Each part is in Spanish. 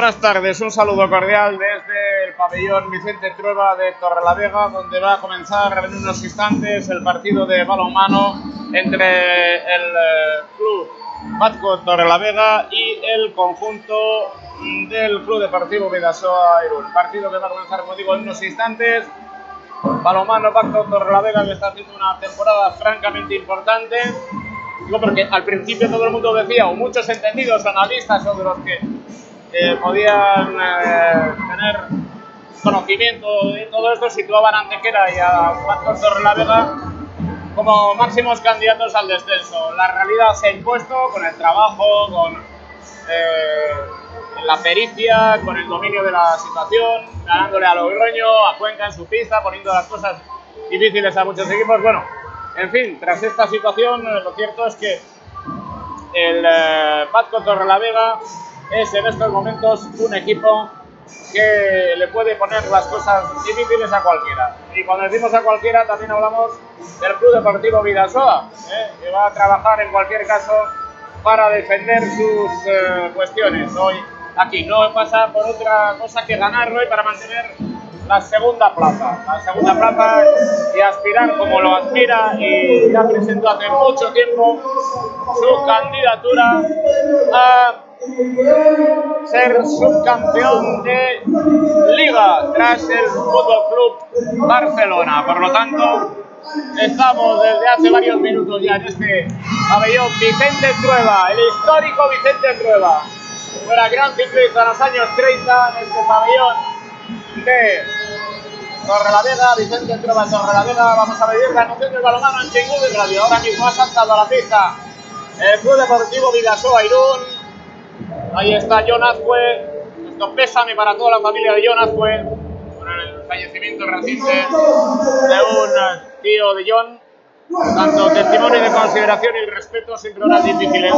Buenas tardes, un saludo cordial desde el pabellón Vicente Trueba de Torrelavega, donde va a comenzar en unos instantes el partido de balonmano entre el eh, club Vasco Torrelavega y el conjunto del Club Deportivo Vidasoa Irún. Partido que va a comenzar, como digo, en unos instantes. Balonmano Vasco Torrelavega que está haciendo una temporada francamente importante. Digo porque al principio todo el mundo decía, o muchos entendidos analistas o de los que que podían eh, tener conocimiento de todo esto, situaban a Antequera y a Pastor Torrelavega como máximos candidatos al descenso. La realidad se ha impuesto con el trabajo, con eh, la pericia, con el dominio de la situación, ganándole a Logroño, a Cuenca en su pista, poniendo las cosas difíciles a muchos equipos. Bueno, en fin, tras esta situación, eh, lo cierto es que el eh, Vasco Torrelavega es en estos momentos un equipo que le puede poner las cosas difíciles a cualquiera. Y cuando decimos a cualquiera también hablamos del Club Deportivo Vidasoa, ¿eh? que va a trabajar en cualquier caso para defender sus eh, cuestiones. Hoy aquí no pasa por otra cosa que ganar hoy para mantener la segunda plaza. La segunda plaza y aspirar como lo aspira y ya presentó hace mucho tiempo su candidatura a ser subcampeón de Liga tras el Fútbol Club Barcelona. Por lo tanto, estamos desde hace varios minutos ya en este pabellón Vicente Trueba, el histórico Vicente Trueba. Fue la gran ciclista en los años 30 en este pabellón de Torrelavega, Vicente Trueba Torrelavega. Vamos a vivir la noción del balonmano en Chingú de Radio. Ahora mismo ha saltado a la pista el Club Deportivo Vidasoa Irún. Ahí está John Azcue. Esto pésame para toda la familia de John Azcue por el fallecimiento reciente de un tío de John. Tanto testimonio de consideración y respeto siempre horas difíciles.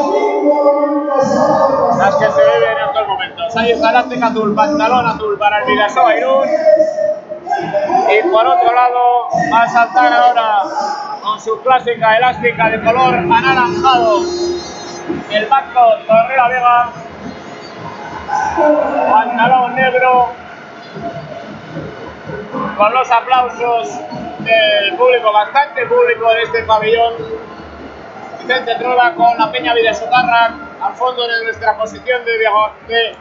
Las que se viven en estos momentos. Ahí está el azul, pantalón azul para el Vidasoa Irún. Y por otro lado va a saltar ahora con su clásica elástica de color anaranjado el Vasco Torrera Vega pantalón negro, con los aplausos del público, bastante público de este pabellón. Vicente Trueba con la Peña Videsotarra al fondo de nuestra posición de, de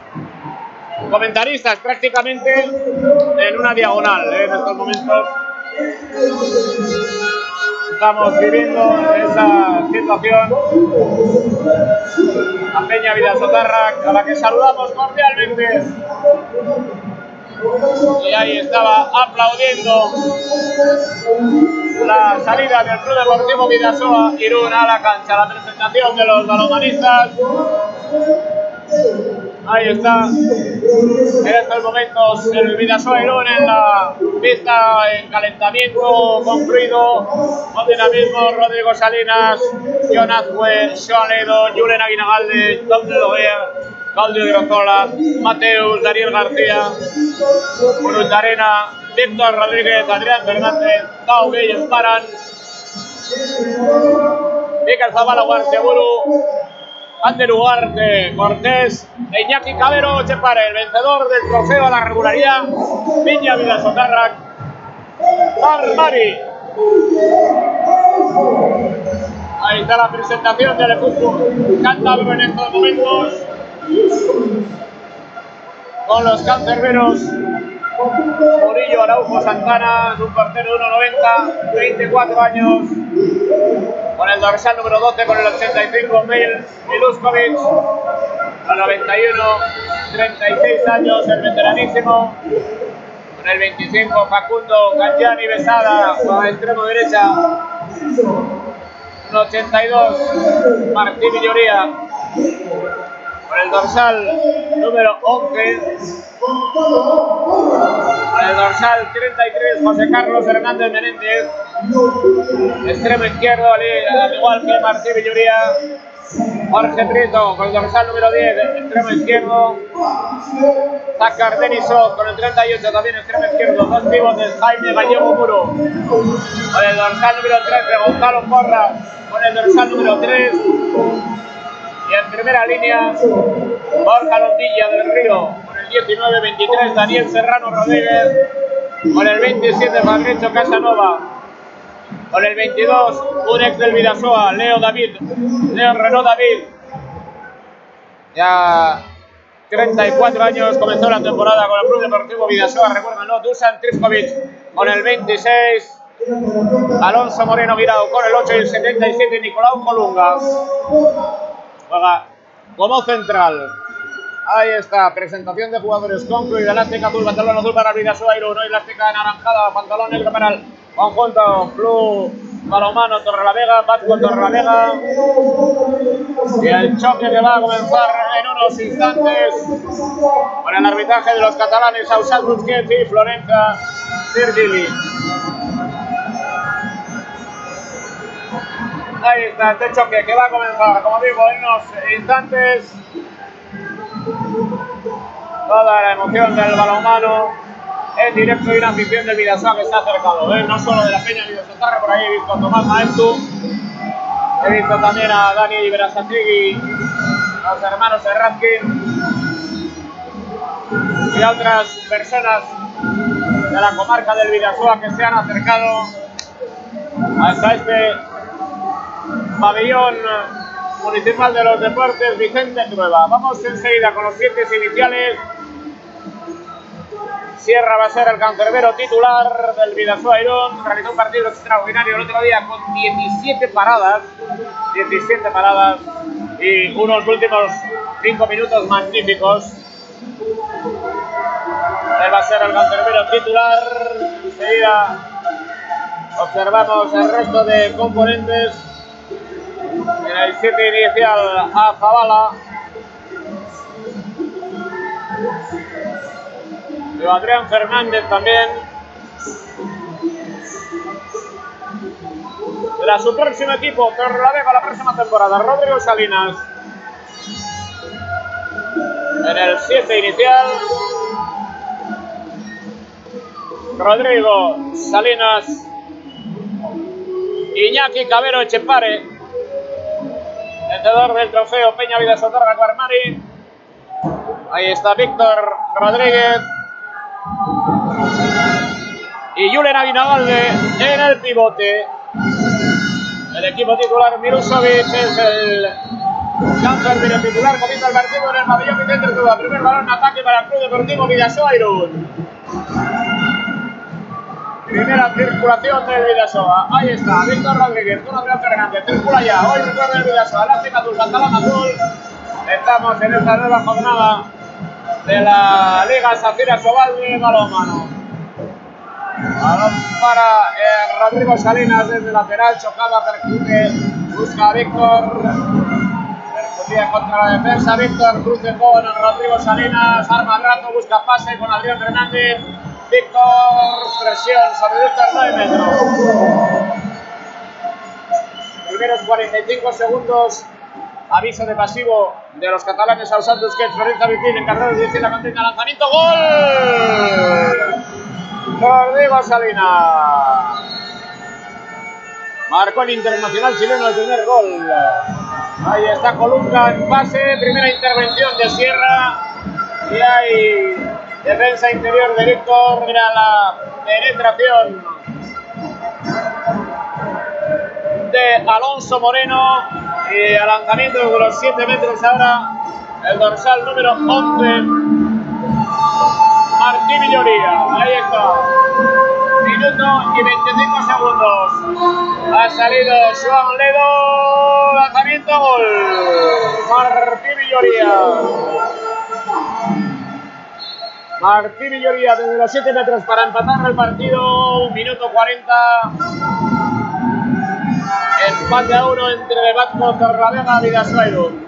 comentaristas, prácticamente en una diagonal ¿eh? en estos momentos. Estamos viviendo esa a Peña Vidasotarra, a la que saludamos cordialmente. Y ahí estaba aplaudiendo la salida del Club Deportivo Vidasoa Irún a la cancha, la presentación de los balonistas. Ahí está. En estos momentos el Vidasoa en la pista en calentamiento concluido. Con dinamismo Rodrigo Salinas, John Azue, Sean Ledo, Julen Aguinagalde, Tom de Loguer, Claudio Grozola, Mateus, Daniel García, Arena, Víctor Rodríguez, Adrián Fernández, Tau Bello Paran, Miquel Zavala Guarteburu, Ander Ugarte, Cortés, e Iñaki Cabero Chepare, el vencedor del trofeo a la regularidad, Viña Vidasotarrac, Mari. Ahí está la presentación del equipo cántabro en estos momentos con los cancerberos Murillo Araujo Santana, un portero 1.90, 24 años, con el dorsal número 12, con el 85, Mil Miluskovic, a 91, 36 años, el veteranísimo, con el 25, Facundo Cangiani Besada, con el extremo derecha, un 82, Martín Villoría, con el dorsal número 11, con el dorsal 33, José Carlos Hernández Menéndez, extremo izquierdo, al igual que Martín Villoría, Jorge Prieto con el dorsal número 10, extremo izquierdo, Zacar Denisov con el 38, también extremo izquierdo, dos pivotes, Jaime Gallego Muro, con el dorsal número 13, Gonzalo Porras, con el dorsal número 3, y en primera línea, Borja Londilla del Río, 19, 23 Daniel Serrano Rodríguez. Con el 27 Fabricio Casanova. Con el 22 un ex del Vidasoa, Leo David. Leo Renault David. Ya 34 años comenzó la temporada con el Club Deportivo Vidasoa, recuérdenlo, Dusan Triskovic con el 26, Alonso Moreno Guirao con el 8 y el 77, Nicolau Colunga juega como central. Ahí está, presentación de jugadores concluida. Elástica azul, pantalón azul para Vidasoa, Iruno, elástica anaranjada, pantalón negro para el conjunto Club Balomano Torrelavega, Vasco Torrelavega. Y el choque que va a comenzar en unos instantes con el arbitraje de los catalanes Ausat Busquets y Florenza Virgili. Ahí está este choque que va a comenzar, como digo, en unos instantes. Toda la emoción del balonmano en directo y una afición del Vidasoa que está acercado, ¿eh? no solo de la Peña Vidasotarra, por ahí he visto a Tomás Maestu, he visto también a Dani Berasategui, a los hermanos Errazkin y a otras personas de la comarca del Vidasoa que se han acercado hasta este pabellón municipal de los deportes Vicente Trueba. Vamos enseguida con los siete iniciales. Sierra va a ser el cancerbero titular del Vidasoa Irún. Realizó un partido extraordinario el otro día con 17 paradas. 17 paradas y unos últimos 5 minutos magníficos. Él va a ser el cancerbero titular. Enseguida observamos el resto de componentes. En el 7 inicial a Zavala. de Adrián Fernández también. Será su próximo equipo, Torrelavega la próxima temporada, Rodrigo Salinas. En el 7 inicial. Rodrigo Salinas. Iñaki Cabero Echepare. Vencedor del trofeo Peña Vida Sotarra Guarmari. Ahí está Víctor Rodríguez. Y Julen Avinavalde en el pivote. El equipo titular Mirusovic es el cáncer titular. Comienza el partido en el pabellón Vicente Truba. Primer balón en ataque para el Club Deportivo Vidasoa Irún. Primera circulación del Vidasoa. Ahí está, Víctor Rodríguez con Adrián Fernández. Circula ya. Hoy recuerda el Vidasoa. Elástica azul, pantalón azul. Estamos en esta nueva jornada de la Liga Zafira Sobal de balonmano. Balón para eh, Rodrigo Salinas desde lateral, chocaba, percute, busca a Víctor. Percutía contra la defensa, Víctor cruce con Rodrigo Salinas, arma al rato, busca pase con Adrián Fernández. Víctor, presión sobre Víctor 9 metros. Primeros 45 segundos aviso de pasivo de los catalanes a Santos Busquets, Florenza Vicín, encargado de la contienda, lanzamiento, gol. Rodrigo Salinas. Marcó el internacional chileno el primer gol. Ahí está Colunga en pase, primera intervención de Sierra. Y hay defensa interior de Víctor. Mira la penetración de Alonso Moreno. Y al lanzamiento de los 7 metros ahora el dorsal número 11. Martín Villoría. Ahí está. Minuto y 25 segundos. Ha salido Joan Ledo. Lanzamiento gol. Martín Villoría. Martín Villoría desde los 7 metros para empatar el partido. Un minuto 40. Empate a uno entre Vasco Torravega y Vidasoa Irún.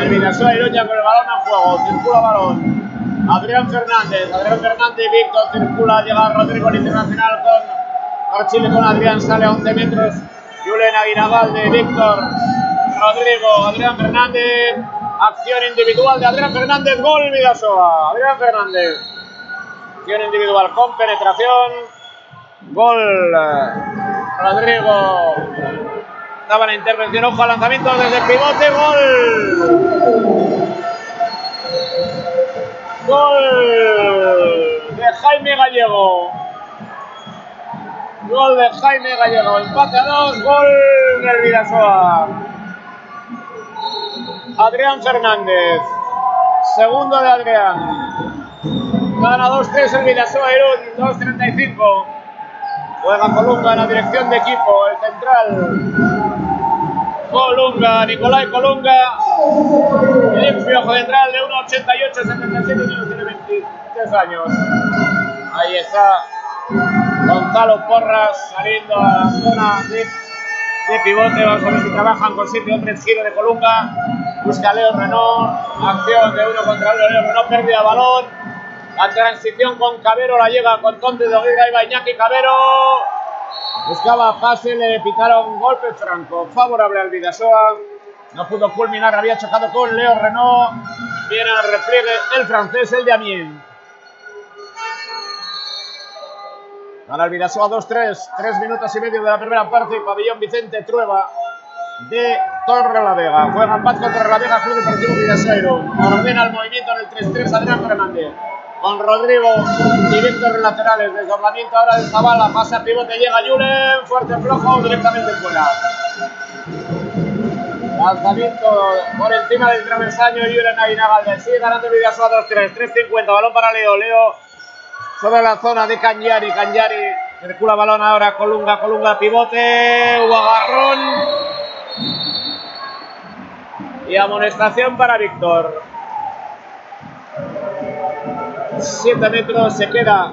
El Vidasoa Irún ya con el balón a juego. Circula balón. Adrián Fernández. Adrián Fernández, Víctor circula. Llega Rodrigo el internacional con Archile con Adrián. Sale a 11 metros. Julen Aguinagalde, Víctor. Rodrigo, Adrián Fernández. Acción individual de Adrián Fernández. Gol Vidasoa. Adrián Fernández. Acción individual con penetración. Gol. Rodrigo. Estaba la intervención, ojo al lanzamiento desde el pivote, gol. Gol de Jaime Gallego. Gol de Jaime Gallego. Empate a dos. Gol del Vidasoa. Adrián Fernández. Segundo de Adrián. Gana 2-3 el Vidasoa Irún. 2-35. Juega Colunga en la dirección de equipo. El central. Colunga, Nicolai Colunga. Limpio central de 1,88, 77 minutos, tiene 23 años. Ahí está Gonzalo Porras saliendo a la zona de, de pivote. Vamos a ver si trabajan con 7 hombres. Giro de Colunga. Busca Leo Renault. Acción de uno contra uno. Leo Renault, pérdida de balón. La transición con Cabero la llega con Conte de Oguera y Iñaki Cabero. Buscaba pase, le pitaron golpe franco, favorable al Vidasoa. No pudo culminar, había chocado con Leo Renault. Viene al repliegue el francés, el de Amiens. Gana el Vidasoa 2-3, 3 minutos y medio de la primera parte. Pabellón Vicente Trueba de Torre la Vega. Juega en paz con Torre la Vega, Club Deportivo Vidasoiro. Ordena el movimiento en el 3-3 Adrián Fernández con Rodrigo Víctor en laterales. Desdoblamiento ahora del Zavala, pasa pivote, llega Julen, fuerte flojo, directamente fuera. Lanzamiento por encima del travesaño, Julen Aguinagalde. Sigue ganando el Vidasoa 2-3, 3-50, balón para Leo, Leo sobre la zona de Cañari, Cañari circula balón ahora, Colunga, Colunga, pivote, hubo agarrón. Y amonestación para Víctor. 7 metros se queda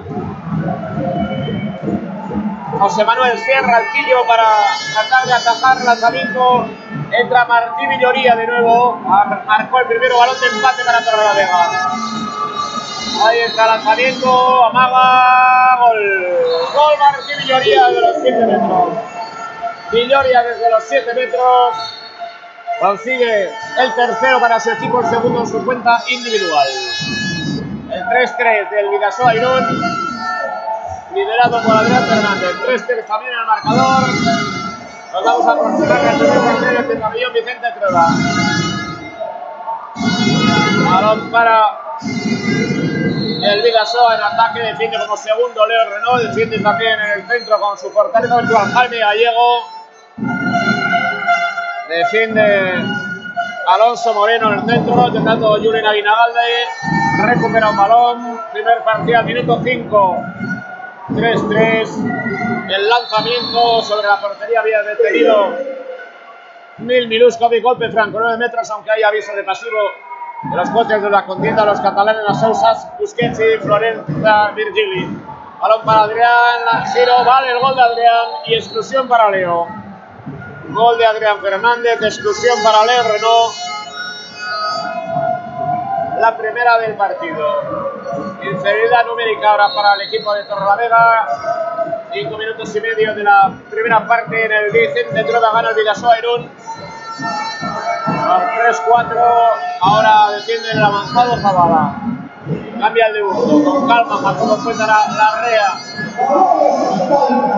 José Manuel Sierra Alquillo para tratar de atajar el lanzamiento. Entra Martín Villoría de nuevo. Marcó el primero balón de empate para Torrelavega. Ahí está el lanzamiento. Amaga. Gol. Gol Martín Villoría desde los 7 metros. Villoria desde los 7 metros. Consigue el tercero para su equipo, el segundo en su cuenta individual. El 3-3 del Vidasoa Irún, liderado por Adrián Fernández. 3-3 también en el marcador. Nos vamos a el primer partido del pabellón Vicente Trueba. Balón para el Vidasoa en ataque, defiende como segundo Leo Renault, defiende también en el centro con su fortaleza virtual Jaime Gallego. Defiende Alonso Moreno en el centro, intentando Julen Aguinagalde. Recupera un balón. Primer partido al minuto 5. 3-3. El lanzamiento sobre la portería había detenido Mil Miluskov y golpe franco, 9 metros, aunque hay aviso de pasivo de los coches de la contienda, los catalanes, las Sousas, Busquets y Florenza Virgili. Balón para Adrián, giro, vale el gol de Adrián y exclusión para Leo. Gol de Adrián Fernández, exclusión para Leo Renault. La primera del partido. Inferioridad numérica ahora para el equipo de Torrelavega. Cinco minutos y medio de la primera parte en el Vicente Trueba gana el Vidasoa Irún. Con 3-4, ahora defiende el avanzado Zavala. Cambia el dibujo, con calma, Jacobo cuenta la, la rea.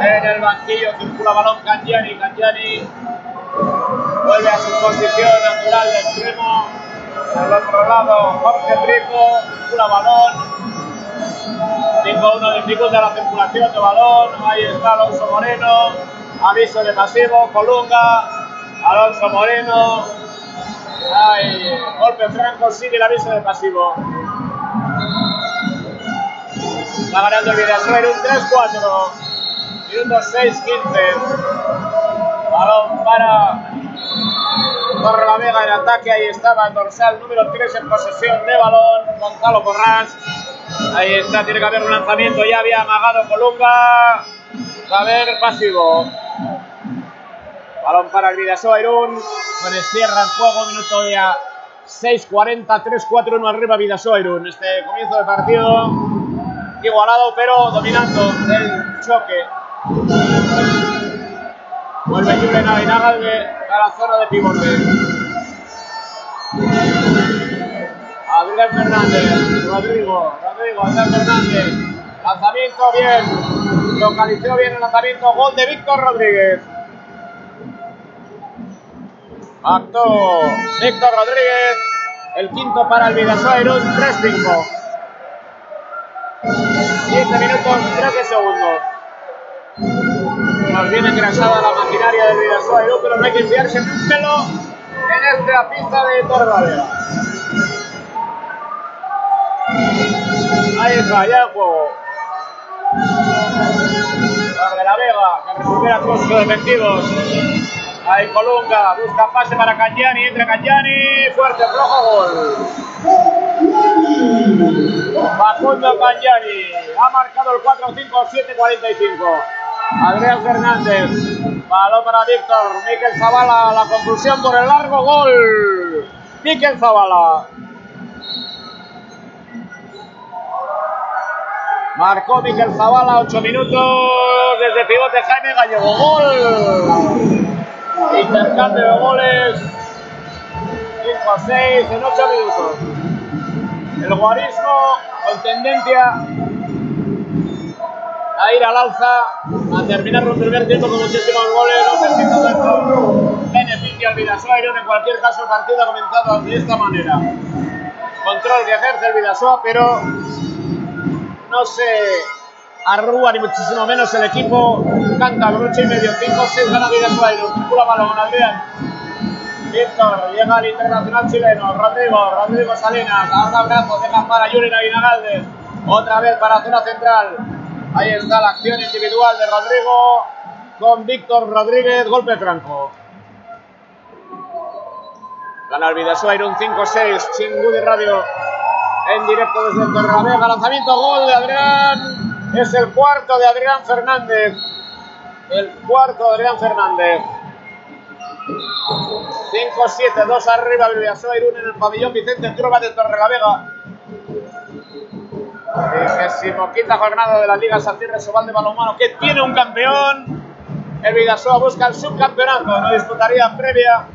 En el banquillo circula balón Cangiani, Cangiani vuelve a su posición natural de extremo. Al otro lado, Jorge Rico, circula balón. 5-1 dificulta la circulación de balón. Ahí está Alonso Moreno. Aviso de pasivo, Colunga. Alonso Moreno. Ay, golpe franco, sigue el aviso de pasivo. Está ganando el Vidasoa un 3-4. Minuto 6-15. Balón para Torre la Vega en ataque. Ahí estaba el dorsal número 3 en posesión de balón. Gonzalo Corrás. Ahí está, tiene que haber un lanzamiento. Ya había amagado Colunga. Va a haber pasivo. Balón para el Vidasoa Irún. Con cierra en juego, minuto ya 6-40, 3-4-1 arriba Vidasoa Irún. Este comienzo de partido igualado, pero dominando el choque. Vuelve Julen Aguinagalde a la zona de pivote. Adrián Fernández, Rodrigo, Rodrigo, Adrián Fernández. Lanzamiento bien. Localizó bien el lanzamiento. Gol de Víctor Rodríguez. Acto Víctor Rodríguez. El quinto para el Vidasoa Irún, 3-5. 15 minutos, 13 segundos. Nos viene engrasada la maquinaria del Vidasoa pero no hay que enviarse ni un pelo en esta pista de Torrelavega. Ahí está, ya el juego. Torre la Vega, que recupera todos sus efectivos. Ahí Colunga, busca pase para Cagliani, entra Cagliani, fuerte, flojo, gol. Facundo Cagliani ha marcado el 4-5-7-45. Adrián Fernández, balón para Víctor, Miquel Zavala, la conclusión por el largo gol. Miquel Zavala. Marcó Miquel Zavala, 8 minutos desde pivote Jaime Gallego. Gol. Intercambio de goles. 5 a 6 en 8 minutos. El guarismo con tendencia a ir al alza, a terminar el primer tiempo con muchísimos goles. No sé si todo esto beneficia al Vidasoa. En cualquier caso, el partido ha comenzado de esta manera. Control que ejerce el Vidasoa, pero no se arruga ni muchísimo menos el equipo. Canta con 8 y medio, 5-6 gana Vidasoa Irún. Pura balón, Adrián. Víctor, llega al internacional chileno, Rodrigo, Rodrigo Salinas, un abrazo, deja para Yuri Aguinagalde, otra vez para zona central, ahí está la acción individual de Rodrigo con Víctor Rodríguez, golpe franco. Gana el Vidasoa Irún 5-6, Chingudi Radio en directo desde Torrelavega, lanzamiento, gol de Adrián, es el cuarto de Adrián Fernández, el cuarto de Adrián Fernández. 5-7, 2 arriba el Vidasoa Irún en el pabellón Vicente Trueba de Torrelavega. Vigésimo quinta jornada de la Liga Satirre Sobal de Balonmano que tiene un campeón. El Vidasoa busca el subcampeonato, no disputaría previa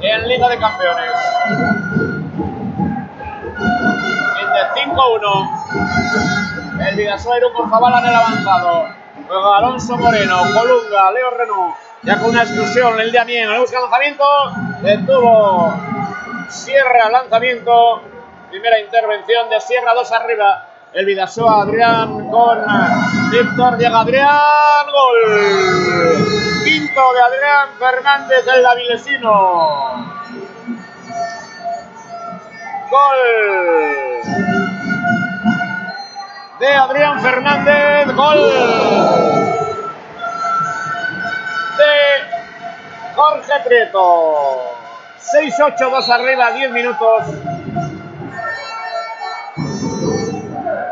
en Liga de Campeones. En de 5-1. El Vidasoa con Zavala en el avanzado. Juega Alonso Moreno, Colunga, Leo Renault. Ya con una exclusión, el de Amien, le busca lanzamiento, detuvo Sierra, lanzamiento, primera intervención de Sierra, dos arriba, el Vidasoa, Adrián con Víctor, llega Adrián, gol, quinto de Adrián Fernández, el Davilesino, gol de Adrián Fernández, gol de Jorge Prieto. 6-8, 2 arriba, 10 minutos.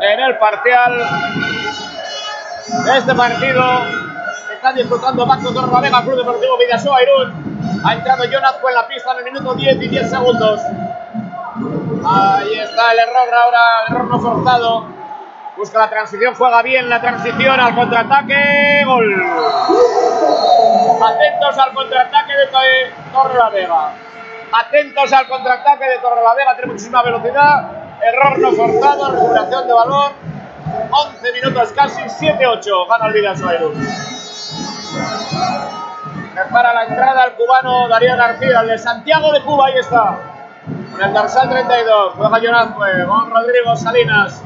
En el parcial de este partido está disputando Paco Torravega, Club Deportivo Vidasoa Irún. Ha entrado Jonathan en la pista en el minuto 10 y 10 segundos. Ahí está el error ahora, el error no forzado. Busca la transición, juega bien la transición al contraataque. Gol. Atentos al contraataque de Torrelavega. Atentos al contraataque de Torrelavega. Tiene muchísima velocidad. Error no forzado. Recuperación de balón. 11 minutos casi. 7-8. Gana el Vidasoa Irún. Prepara la entrada el cubano Darío García. El de Santiago de Cuba. Ahí está. En el dorsal 32. Juega Jonazue. Con Rodrigo Salinas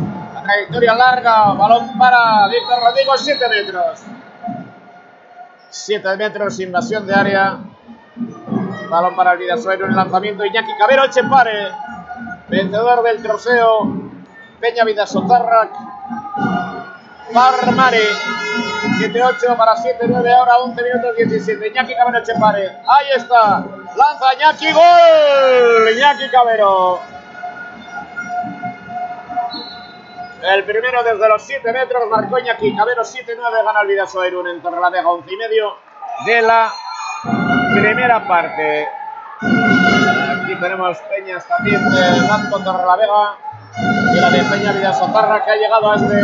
trayectoria larga, balón para Víctor Rodrigo, 7 metros. 7 metros, invasión de área. Balón para el Vidasuero en el lanzamiento. Iñaki Cabero Echepare, vencedor del trofeo Peña Vidasotarrac. Marmari, 7-8 para 7-9, ahora 11 minutos 17. Iñaki Cabero Echepare, ahí está. Lanza Iñaki, gol. Iñaki Cabero. El primero desde los 7 metros, marcó Iñaki Cabero 7-9, gana el Vidasoa Irún en Torrelavega, 11 y medio de la primera parte. Aquí tenemos Peñas también de Nazco Torrelavega y la de Peña Vidasotarra que ha llegado a este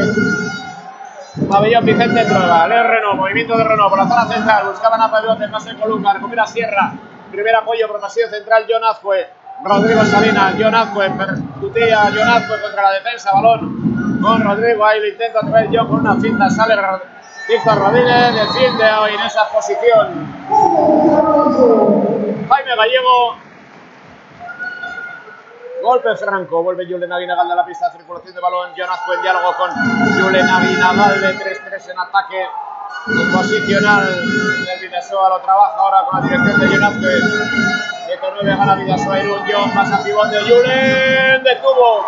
pabellón Vicente Trueba. Leo Renault, movimiento de Renault por la zona central, buscaban a Pedrote, pase Colunga, recupera Sierra, primer apoyo por pasillo central, John Azcue, Rodrigo Salinas, John Azcue, percutía John Azcue contra la defensa, balón con Rodrigo, ahí lo intenta traer yo con una finta, sale Víctor Rodríguez, defiende hoy en esa posición. Jaime Gallego Golpe franco, vuelve Julen Aguinagal de la pista circulación de balón. Jonas en diálogo con Julen Aguinagal de 3-3 en ataque. El posicional del Vidasoa lo trabaja ahora con la dirección de Jonas 7-9 gana Vidasoa Irún. Pasa pivote Julen. Detuvo.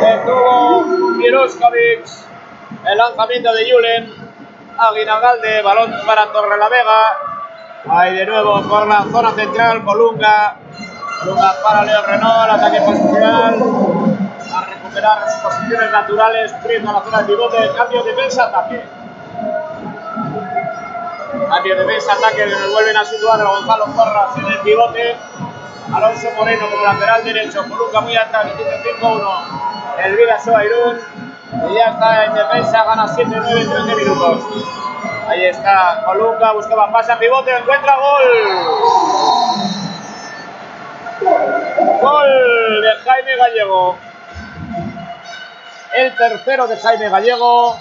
Detuvo Miroskovic. El lanzamiento de Julen. Aguinagal de balón para Torrelavega. Ahí de nuevo por la zona central, Colunga. Colunga para Leo Renault, ataque posicional. A recuperar sus posiciones naturales, Prieto a la zona de pivote, cambio defensa-ataque. Cambio defensa-ataque, nos vuelven a situar a Gonzalo Porras en el pivote. Alonso Moreno como lateral derecho, Colunga muy atrás, 5-1. El Vidasoa Irún. Y ya está en defensa, gana 7-9 13 minutos. Ahí está Colunga, buscaba pasa, pivote, encuentra gol. Gol de Jaime Gallego. El tercero de Jaime Gallego.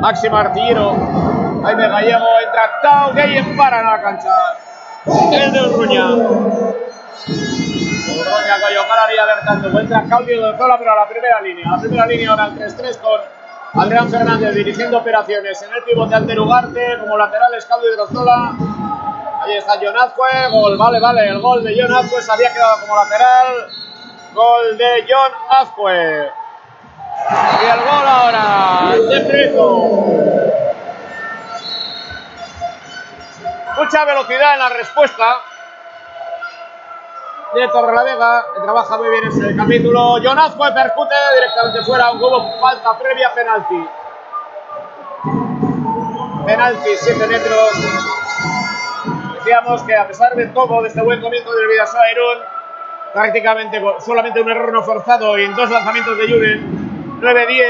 Máximo artillero. Jaime Gallego entra Gay en para en la cancha. El de Urruña. Urruña Coyo Calaria Bertando. Encuentra Claudio de Zola, pero a la primera línea. La primera línea ahora el 3-3 con Adrián Fernández dirigiendo operaciones en el pivote ante Ugarte, como lateral es Claudio Hidrozola. Ahí está John Azcue, gol, vale, vale, el gol de John Azcue se había quedado como lateral. Gol de John Azcue. Y el gol ahora. Mucha velocidad en la respuesta de Torrelavega, que trabaja muy bien ese capítulo. John Azcue percute directamente fuera, un hubo falta previa, penalti. Penalti, 7 metros. Decíamos que a pesar de todo, de este buen comienzo del Vidasoa prácticamente solamente un error no forzado y en dos lanzamientos de Julen, 9-10,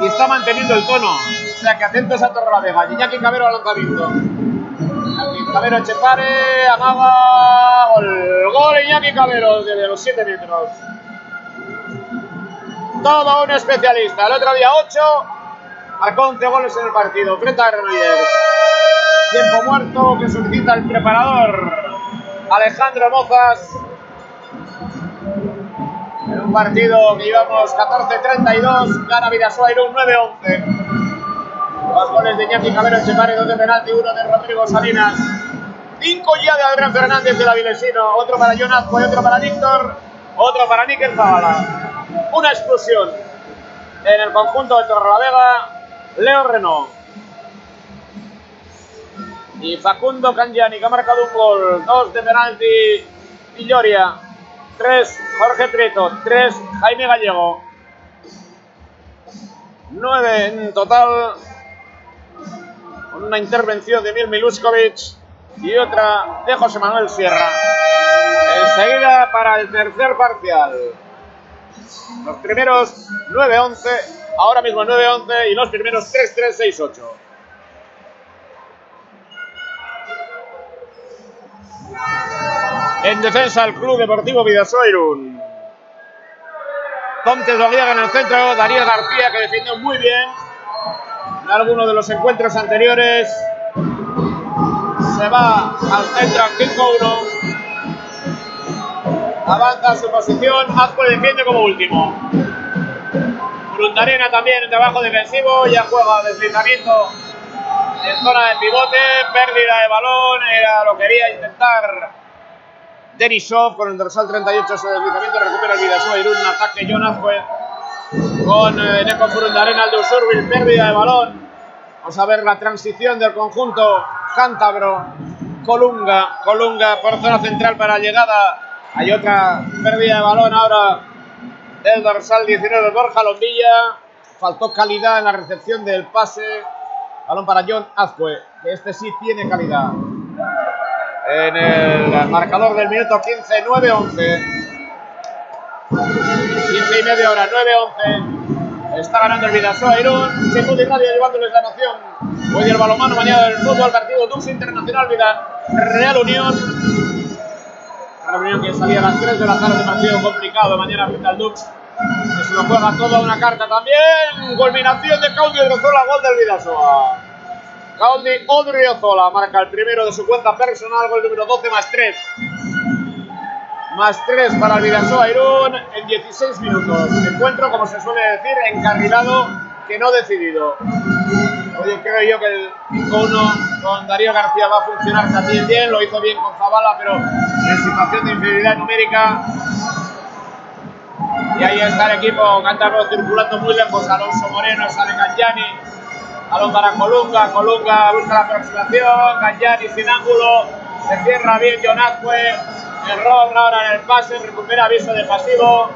y está manteniendo el tono. O sea que atentos a Torrelavega. Iñaki Cabero al lanzamiento. Iñaki Cabero Echepare, amaga, gol, gol Iñaki Cabero desde los 7 metros. Todo un especialista. El otro día 8, marcó 11 goles en el partido frente a. Tiempo muerto que solicita el preparador Alejandro Mozas. En un partido que llevamos 14-32, gana Vidasoa Irún 9-11. Dos goles de Iñaki Cabero Echepare, dos de penalti, uno de Rodrigo Salinas. Cinco ya de Adrián Fernández de la Vilesino, otro para John Azcue, otro para Víctor, otro para Níquel Zavala. Una explosión en el conjunto de Torrelavega, Leo Renault. Y Facundo Cangiani que ha marcado un gol, dos de penalti Villoria, tres Jorge Prieto, tres Jaime Gallego. Nueve en total, con una intervención de Mir Miluskovic y otra de José Manuel Sierra. Enseguida para el tercer parcial. Los primeros 9-11, ahora mismo 9-11 y los primeros 3-3-6-8. En defensa el Club Deportivo Vidasoa Irún. Conte Dogliaga en el centro, Daniel García que defendió muy bien en algunos de los encuentros anteriores. Se va al centro 5-1. Avanza a su posición, Azcue defiende como último. Brundarena también en trabajo defensivo, ya juega deslizamiento en zona de pivote, pérdida de balón, era lo que quería intentar Denisov con el dorsal 38 ese deslizamiento, recupera el Vidasoa Irún, un ataque John Azcue con eh, Neko Brundarena al de Usurbil, pérdida de balón. Vamos a ver la transición del conjunto cántabro. Colunga, Colunga por zona central para llegada. Hay otra pérdida de balón ahora del dorsal 19 Borja Lombilla. Faltó calidad en la recepción del pase. Balón para John Azcue, que este sí tiene calidad. En el marcador del minuto 15, 9-11. 15 y media hora, 9-11. Está ganando el Vidasoa Irún. Sin y Radio llevándoles la noción. Hoy el balomano, mañana el fútbol, partido Dux Internacional Vida Real Unión. Real Unión que salía a las 3 de la tarde, partido complicado mañana frente al Dux. Que se lo juega toda una carta también. Culminación de Claudio Odriozola, gol del Vidasoa. Gaudi Odriozola marca el primero de su cuenta personal, gol número 12 más 3. más 3 para el Vidasoa Irún en 16 minutos. Encuentro, como se suele decir, encarrilado que no decidido. Oye, creo yo que el 5-1 con Darío García va a funcionar también bien, lo hizo bien con Zabala, pero en situación de inferioridad numérica. Y ahí está el equipo cantando circulando muy lejos. Alonso Moreno, sale Cagliani. Balón para Colunga, Colunga busca la aproximación, Cagliani sin ángulo, se cierra bien Jonazque, error ahora en el pase, recupera aviso de pasivo,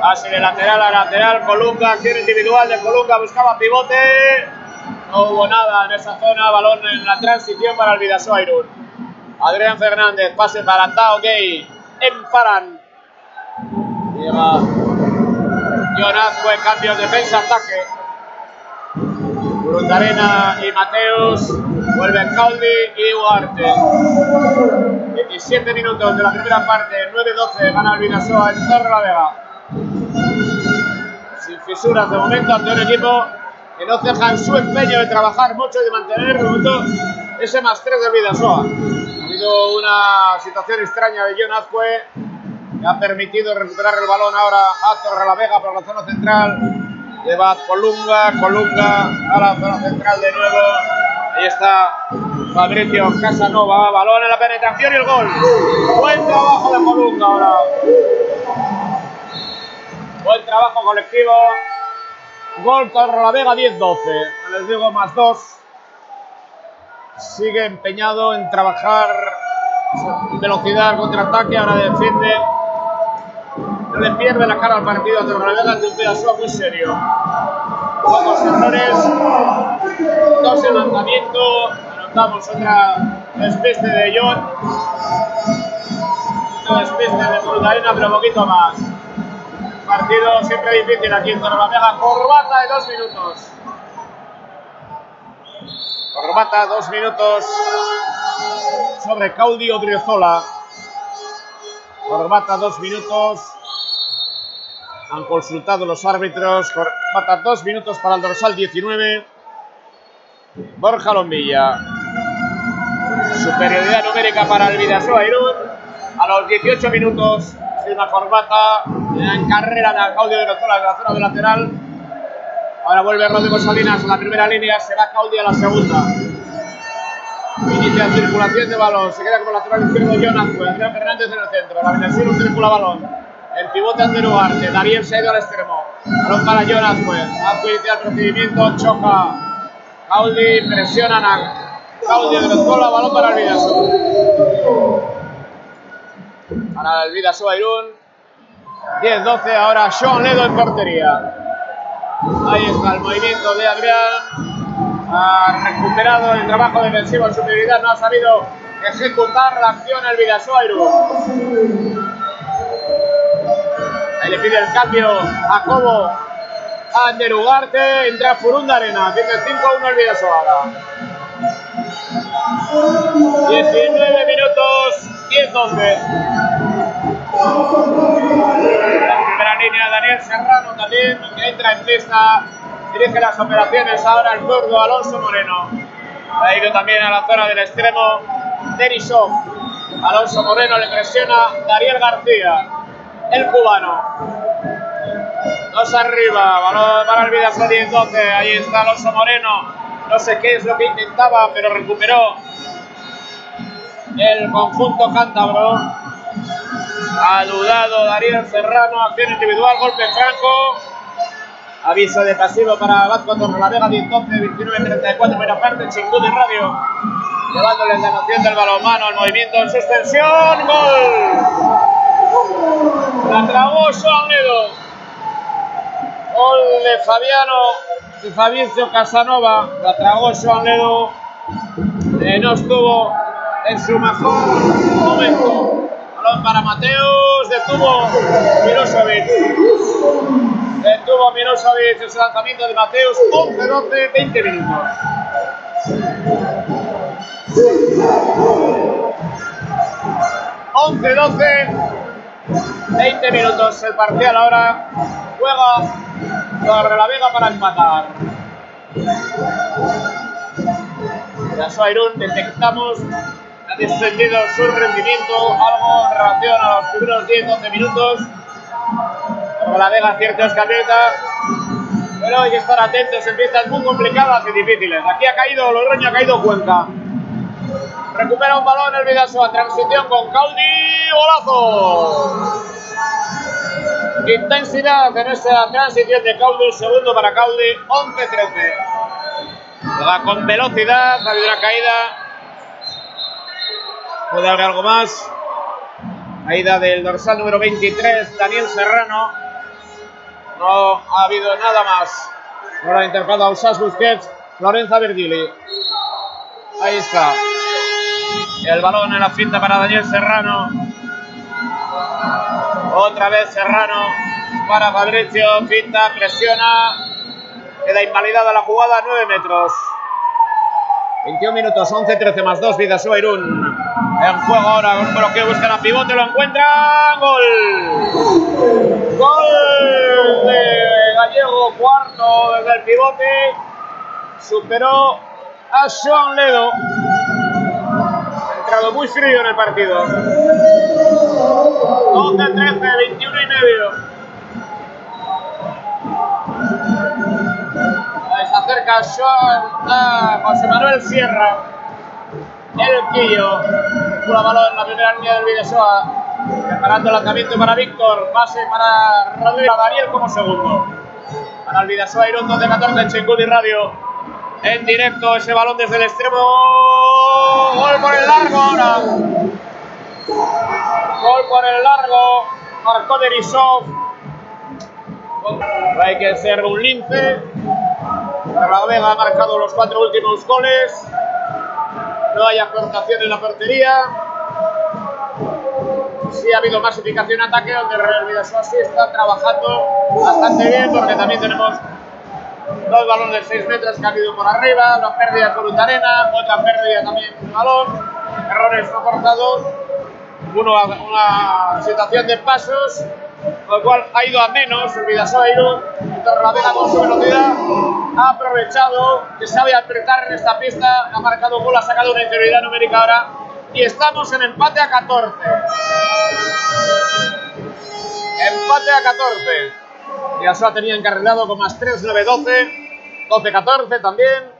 Pase de lateral a lateral, Colunga, acción individual de Colunga, buscaba pivote. No hubo nada en esa zona, balón en la transición para el Vidasoa. Adrián Fernández, pase para Tao Gay, en Paran. Llega Jonazque, cambio defensa-ataque. Brundarena y Mateus, vuelve Caldi y Ugarte. 17 minutos de la primera parte, 9-12, gana el Vidasoa en Torre la Vega sin fisuras de momento ante un equipo que no ceja en su empeño de trabajar mucho y de mantener de momento ese más 3 del Vidasoa. Ha habido una situación extraña de John Azcue que ha permitido recuperar el balón ahora a Torrelavega por la zona central. Lleva Colunga, Colunga a la zona central de nuevo. Ahí está Fabricio Casanova, balón en la penetración y el gol. Buen trabajo de Colunga ahora. Buen trabajo colectivo. Gol la Vega 10-12. Les digo más dos. Sigue empeñado en trabajar velocidad, contraataque. Ahora defiende. No le pierde la cara al partido a Torrelavega de un pedazo muy serio. Pocos errores. Dos en lanzamiento. Anotamos otra despiste de John. Una despiste de Brutalina, pero poquito más. Partido siempre difícil aquí en Torrelavega. Corbata de dos minutos. Corbata, dos minutos sobre Caudi Odriozola. Corbata, dos minutos. Han consultado los árbitros. Corbata, dos minutos para el dorsal 19. Borja Lombilla. Superioridad numérica para el Vidasoa Irún. A los 18 minutos una corbata en carrera de Claudio de Rozola en la zona de lateral. Ahora vuelve Rodrigo Salinas a la primera línea, se va Claudio a la segunda. Inicia circulación de balón, se queda como lateral izquierdo Jonas, Adrián Fernández en el centro. La Venezuela circula balón. El pivote ante Ugarte, Darío se ha ido al extremo. Balón para Jonas, pues. Azcue inicia el procedimiento, choca. Caudi presiona a Claudio de Rozola, balón para el Vidaso para el Vidasoa Irún. 10-12, ahora Sean Ledo en portería. Ahí está el movimiento de Adrián. Ha recuperado el trabajo defensivo en superioridad, no ha sabido ejecutar la acción el Vidasoa Irún. Ahí le pide el cambio a Cobo a Ander Ugarte, entra Furunda Arena, tiene 5-1 el Vidasoa. 19 minutos, 10-12. La primera línea Daniel Serrano también, entra en pista, dirige las operaciones ahora el zurdo Alonso Moreno. Ha ido también a la zona del extremo Denisov. Alonso Moreno le presiona Daniel García, el cubano. Dos arriba, balón para el Vidasoa 10-12. Ahí está Alonso Moreno. No sé qué es lo que intentaba, pero recuperó el conjunto cántabro. Ha dudado Darío Serrano, acción individual, golpe franco. Aviso de pasivo para Vasco Torrelavega, 10-12, 29-34, primera parte, Chingú de Radio. Llevándole la noción del balonmano, el movimiento en suspensión, gol. La trabó Joan. Gol de Fabiano y Fabricio Casanova. La tragó Joan. Eh, no estuvo en su mejor momento. Balón para Mateus, detuvo Milosevic. Detuvo Milosevic ese lanzamiento de Mateus, 11, 12, 20 minutos. Once, 12, 20 minutos el parcial ahora. Juega la Vega para empatar. Ya Irún detectamos ha descendido su rendimiento algo en relación a los primeros 10-12 minutos. La Vega cierta escaleta, pero hay que estar atentos en pistas muy complicadas y difíciles. Aquí ha caído Logroño, ha caído Cuenca. Recupera un balón el Vidasoa, transición con Caudi, golazo. Intensidad en esta transición de Caudi, segundo para Caudi, 11-13. Juega con velocidad, ha habido una caída. Puede haber algo más. Caída del dorsal número 23, Daniel Serrano. No ha habido nada más. Ahora ha intercalado a Usas Busquets, Lorenza Virgili. Ahí está. El balón en la finta para Daniel Serrano. Otra vez Serrano para Fabricio. Finta, presiona. Queda invalidada la jugada a 9 metros. 21 minutos, 11-13 más 2, Vidasoa Irún. En juego ahora, un bloqueo, buscan a pivote, lo encuentran. Gol. Gol de Gallego, cuarto desde el pivote. Superó a Sean Ledo. Ha entrado muy frío en el partido. 12-13, 21 y medio. Se acerca Sean a José Manuel Sierra. El Quillo. Pura balón en la primera línea del Vidasoa. Preparando el lanzamiento para Víctor. Pase para Rodrigo Daniel como segundo. Para el Vidasoa Irún 12-14 en Chinguli Radio. En directo ese balón desde el extremo. Gol por el largo ahora. Gol por el largo. Marcó Derisov. Hay que ser un lince. La Vega ha marcado los cuatro últimos goles. No hay afrontación en la portería. Sí ha habido masificación en ataque, donde Real Vidasoa sí está trabajando bastante bien, porque también tenemos dos balones de 6 metros que han ido por arriba, dos pérdidas por Arena, otra pérdida también de balón, errores no cortados, uno a- una situación de pasos, con lo cual ha ido a menos el y Torrelavega con su velocidad ha aprovechado que sabe apretar en esta pista, ha marcado gol, ha sacado una inferioridad numérica ahora, y estamos en empate a 14. Empate a 14. Vidasoa tenía encarrilado con más 3, 9, 12. 12, 14 también.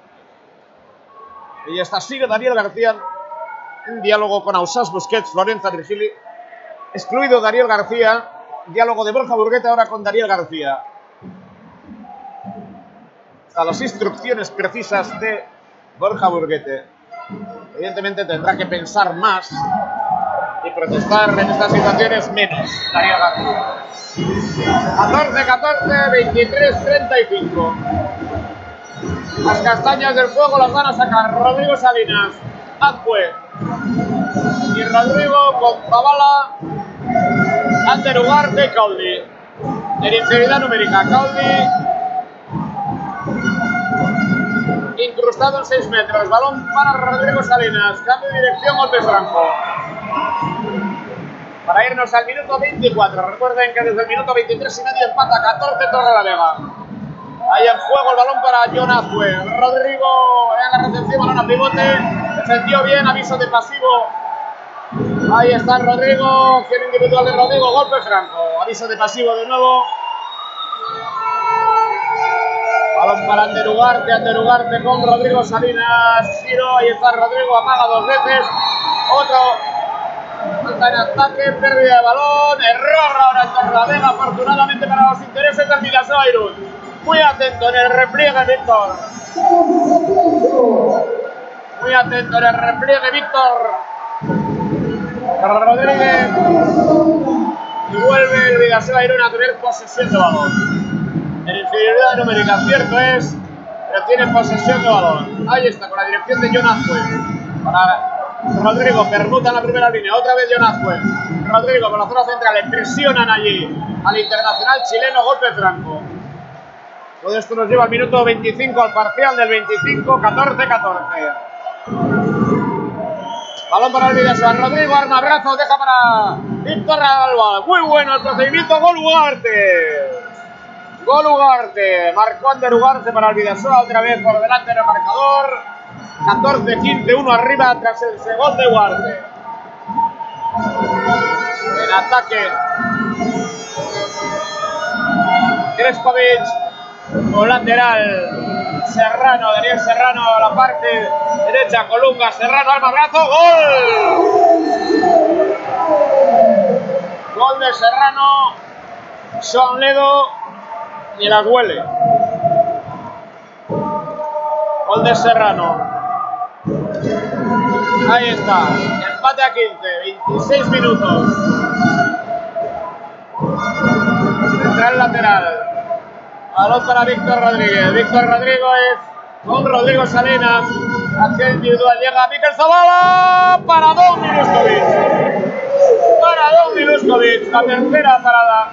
Y está sigue Daniel García en diálogo con Ausas Busquets, Florenza Virgili. Excluido Daniel García. Diálogo de Borja Burguete ahora con Daniel García. A las instrucciones precisas de Borja Burguete. Evidentemente tendrá que pensar más y protestar en estas situaciones menos. Daniel García. 14, 14, 23, 35. Las castañas del fuego las van a sacar Rodrigo Salinas, Azcue y Rodrigo con Zavala ante Ugarte y Caudi. En inferioridad numérica, Caudi incrustado en 6 metros. Balón para Rodrigo Salinas. Cambio de dirección, golpe franco. Para irnos al minuto 24. Recuerden que desde el minuto 23 y medio empata 14 Torre la Vega. Ahí en juego el balón para John Azue. Rodrigo en la recepción, balón a pivote. Defendió bien, aviso de pasivo. Ahí está Rodrigo, acción individual de Rodrigo, golpe franco. Aviso de pasivo de nuevo. Balón para Ander Ugarte, Ander Ugarte con Rodrigo Salinas. Giro, ahí está Rodrigo, amaga dos veces. Otro Falta en ataque, pérdida de balón, error ahora en Torrelavega, afortunadamente para los intereses del Vidasoa Irún. Muy atento en el repliegue, Víctor. Muy atento en el repliegue, Víctor. Rodríguez. Y vuelve el Vidasoa Irún a tener posesión de balón. En inferioridad numérica, cierto es, pero tiene posesión de balón. Ahí está, con la dirección de John Azcue. Para Rodrigo, permuta en la primera línea, otra vez John Azcue. Rodrigo por la zona central, le presionan allí al internacional chileno, golpe franco. Todo esto nos lleva al minuto 25, al parcial del 25, 14-14. Balón para el Vidasoa, Rodrigo, arma, brazo, deja para Víctor Alba. Muy bueno el procedimiento, gol Ugarte. Gol Ugarte, marcó Ander Ugarte para el Vidasoa, otra vez por delante del marcador. 14-15, 1 arriba tras el segundo de Guarde. En ataque. Kreskovic o lateral. Serrano, Daniel Serrano a la parte derecha, Colunga, Serrano al brazo, gol. Gol de Serrano, Son Ledo y las huele. Gol de Serrano. Ahí está, empate a 15, 26 minutos. Central lateral. Balón para Víctor Rodríguez. Víctor Rodríguez con Rodrigo Salinas. Acción individual llega Mikel Zavala para Don Miluskovic. Para Don Miluskovic. La tercera parada.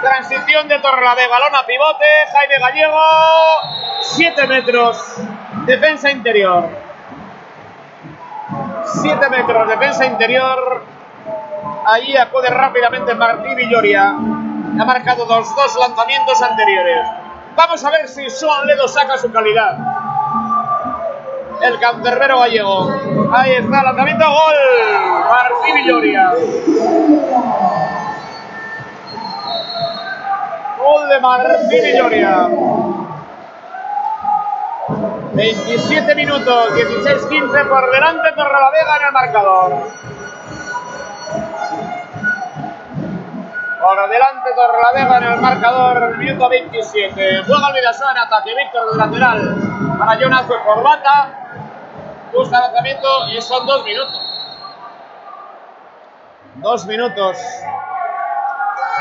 Transición de Torrelavega. Balón a pivote. Jaime Gallego. 7 metros. Defensa interior. 7 metros. Defensa interior. Allí acude rápidamente Martí Villoria. Ha marcado los dos lanzamientos anteriores. Vamos a ver si Sean Ledo saca su calidad. El cancerbero gallego. Ahí está, lanzamiento, gol. Martí Villoria. Gol de Martí Villoria. 27 minutos, 16-15 por delante Torrelavega en el marcador. Por delante Torrelavega en el marcador, minuto 27. Juega en ataque, Víctor de lateral para Jonas de corbata. Busca lanzamiento y son dos minutos. Dos minutos.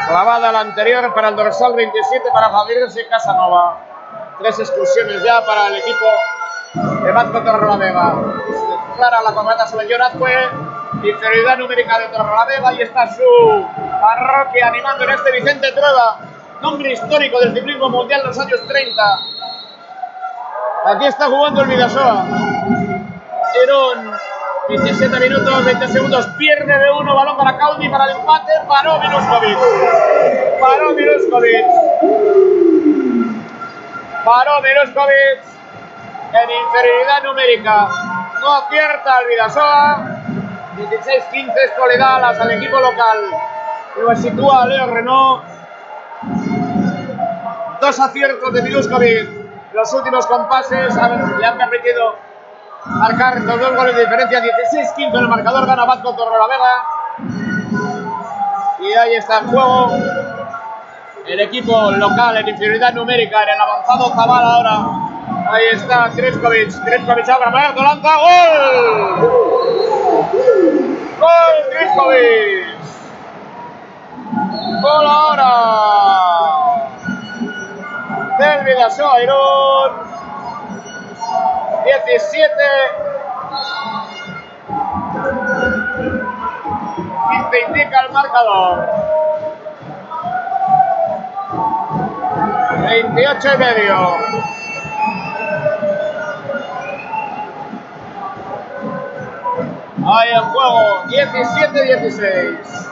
Clavada la anterior para el dorsal 27 para Fabricio Casanova. Tres exclusiones ya para el equipo de Vasco Torrelavega. Clara la corbata sobre Jonazque. Inferioridad numérica de Torrelavega y está su parroquia animando en este Vicente Trueba, nombre histórico del ciclismo mundial de los años 30. Aquí está jugando el Vidasoa. Eran 27 minutos, 20 segundos, pierde de uno, balón para Caudi para el empate, paró Miluskovic. Paró Miluskovic. Paró Miluskovic en inferioridad numérica. No acierta el Vidasoa. 16-15 esto le da alas al equipo local. Lo sitúa Leo Renault. Dos aciertos de Miluskovic. Los últimos compases han- le han permitido marcar los dos goles de diferencia. 16-15 en el marcador. Gana Vasco Torrelavega. Y ahí está en juego el equipo local en inferioridad numérica en el avanzado Zabal ahora. Ahí está Kreskovic. Kreskovic abre para lanza. ¡Gol! ¡Gol Kreskovic! ¡Gol ahora! Del Vidasoa Irún. 17. 15 indica el marcador. 28 y medio. Ahí en juego, 17-16.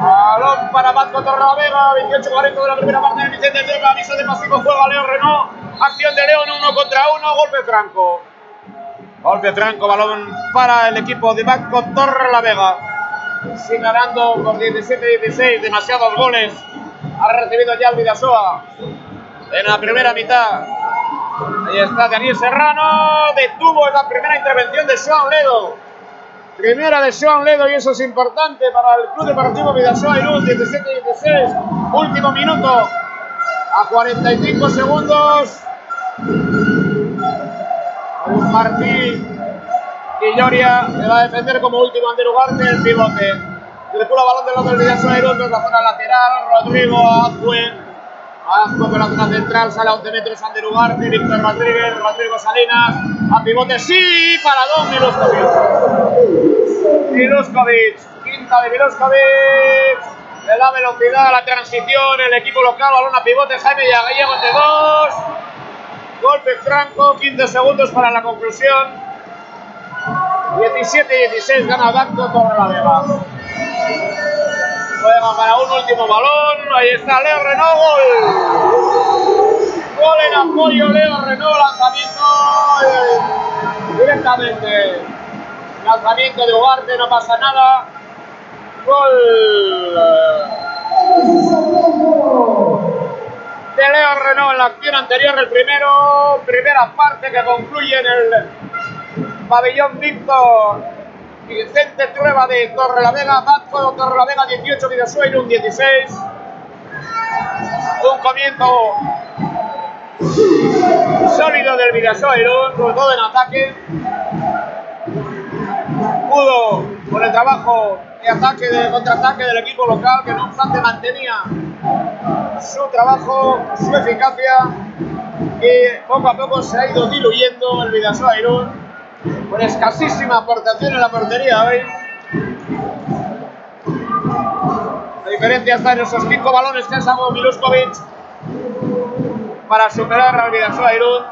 Balón para Vasco Torrelavega, 28-40 de la primera parte del Vicente Trueba, aviso de pasivo, juega León Renault, acción de León uno contra uno, golpe franco. Golpe franco, balón para el equipo de Vasco Torrelavega. Sigue ganando por 17-16, demasiados goles. Ha recibido ya el Vidasoa en la primera mitad. Ahí está Daniel Serrano, detuvo esa primera intervención de Sean Ledo. Primera de Sean Ledo y eso es importante para el Club Deportivo Vidasoa Irún, 17-16, último minuto, a 45 segundos. Martí Quilloria le va a defender como último ante Ugarte el pivote. Recula balón del Vidasoa Irún, desde la zona lateral, Rodrigo Azcue. Azcue por la zona central, sale a 11 metros Ander Ugarte, Víctor Rodríguez, Rodrigo Salinas, a pivote, sí, para Don Miluskovic. Miluskovic, quinta de Miluskovic. Le da velocidad la transición el equipo local, balón a pivote, Jaime Gallego entre dos. Golpe franco, 15 segundos para la conclusión. 17-16 gana Banco Torrelavega. Juega para un último balón. Ahí está Leo Renault. Gol. Gol en Pollo Leo Renault, lanzamiento eh, directamente. Lanzamiento de Ugarte, no pasa nada. Gol eh, de Leo Renault en la acción anterior, el primero, primera parte que concluye en el pabellón Víctor Vicente Trueba de Torrelavega, Vasco Torrelavega 18, Vidasueiro un 16. Un comienzo sólido del Vidasoiro, sobre todo en ataque. Pudo, con el trabajo de ataque, de contraataque del equipo local, que no obstante mantenía su trabajo, su eficacia, y poco a poco se ha ido diluyendo el Vidasoiro, con escasísima aportación en la portería hoy. La diferencia está en esos cinco balones que ha sacado Miluskovic para superar al Vidasoa Irún.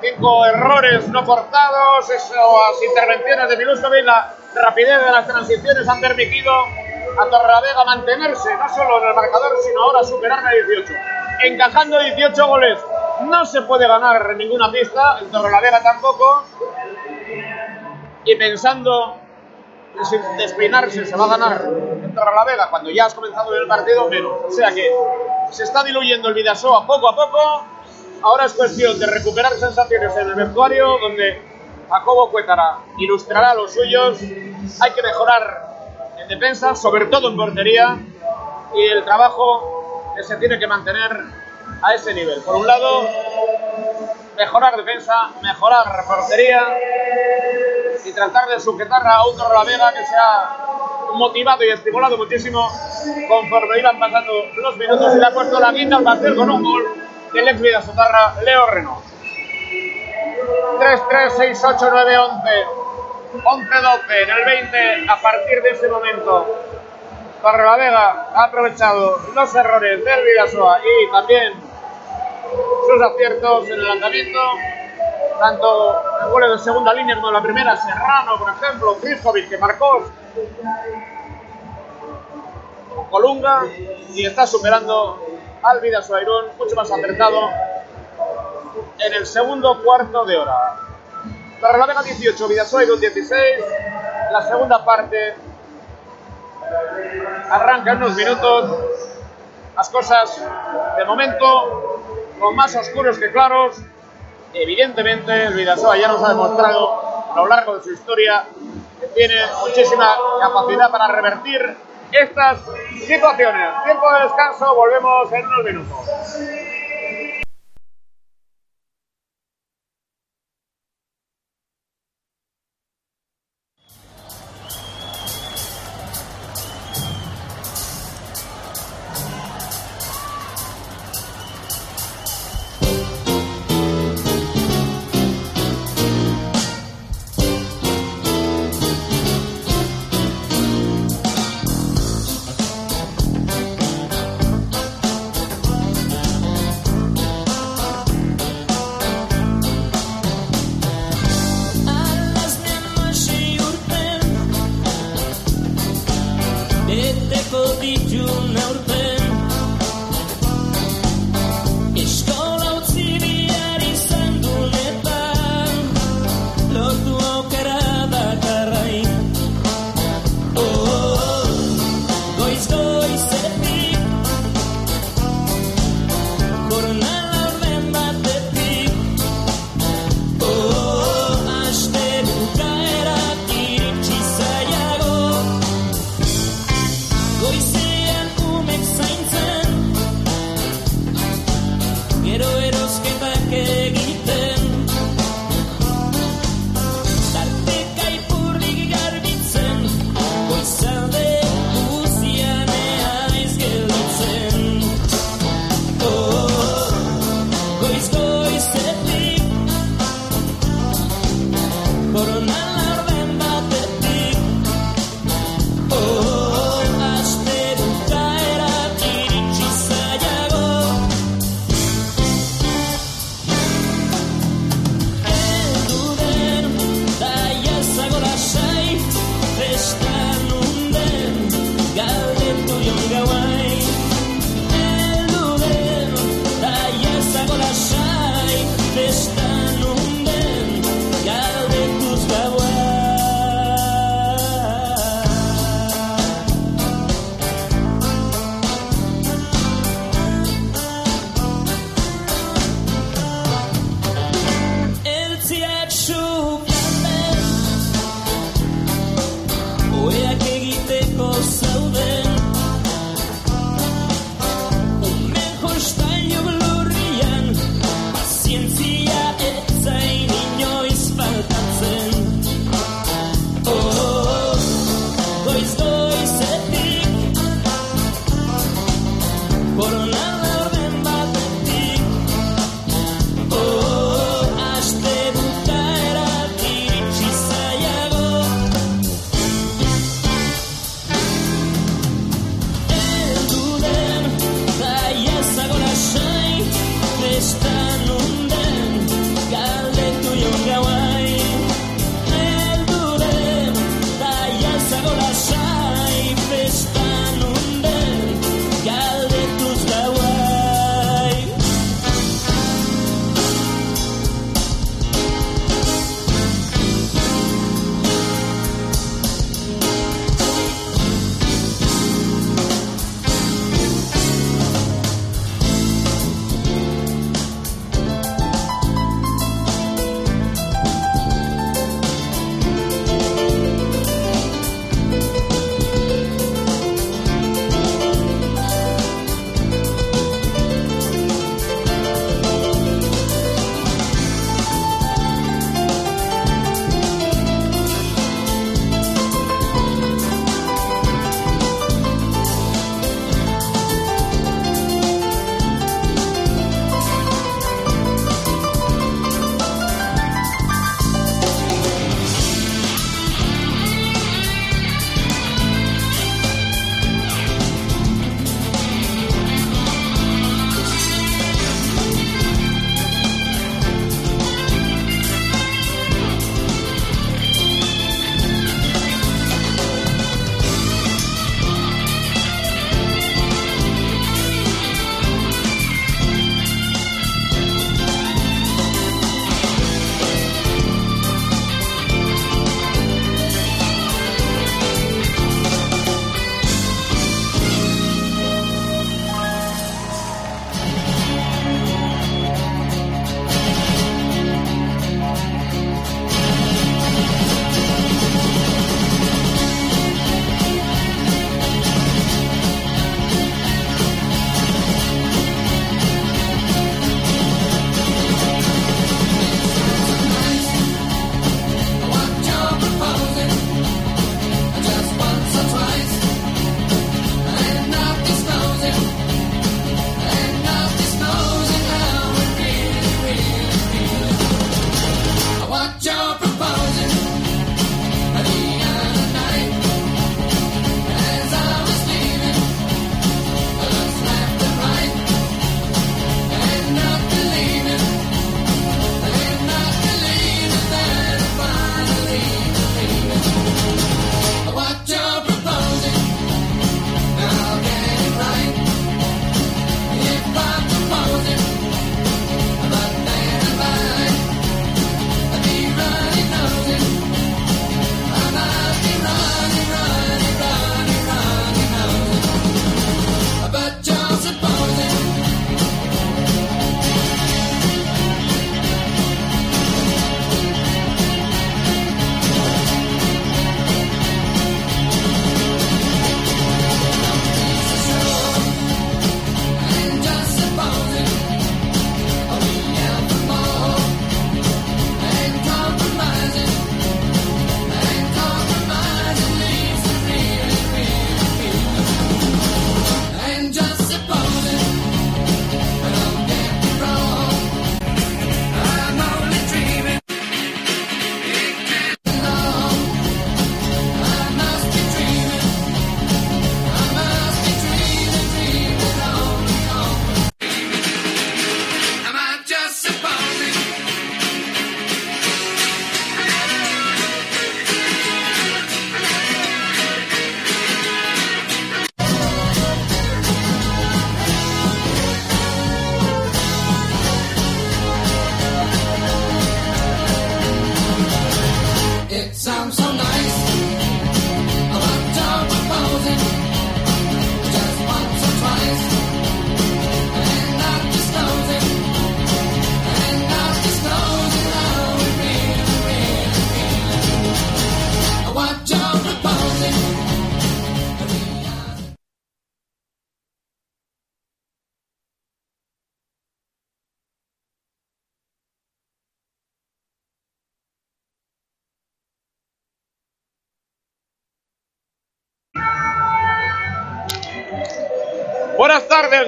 Cinco errores no cortados, esas intervenciones de Miluskovic, la rapidez de las transiciones han permitido a Torrelavega mantenerse no solo en el marcador, sino ahora superar la 18. Encajando 18 goles no se puede ganar ninguna pista, en Torrelavega tampoco. Y pensando sin despeinarse se va a ganar en Torrelavega cuando ya has comenzado el partido, menos. O sea que se está diluyendo el Vidasoa poco a poco. Ahora es cuestión de recuperar sensaciones en el vestuario, donde Jacobo Cuétara ilustrará a los suyos. Hay que mejorar en defensa, sobre todo en portería, y el trabajo que se tiene que mantener a ese nivel. Por un lado, mejorar defensa, mejorar portería y tratar de sujetar a un Torrelavega que se ha motivado y estimulado muchísimo conforme iban pasando los minutos y le ha puesto la guinda al pastel con un gol del ex Vida Sotarra, Leo Renault. 3, 3, 6, 8, 9, 11. 11, 12. En el 20, a partir de ese momento, Torrelavega ha aprovechado los errores del Vidasoa y también sus aciertos en el lanzamiento. Tanto en goles de segunda línea como en la primera, Serrano, por ejemplo, Kristovic, que marcó Colunga y está superando al Vidasoa Irún, mucho más acertado en el segundo cuarto de hora. Torrelavega 18, Vidasoa Irún 16. La segunda parte arranca en unos minutos. Las cosas, de momento, con más oscuros que claros. Evidentemente, el Vidasoa ya nos ha demostrado a lo largo de su historia que tiene muchísima capacidad para revertir estas situaciones. Tiempo de descanso, volvemos en unos minutos.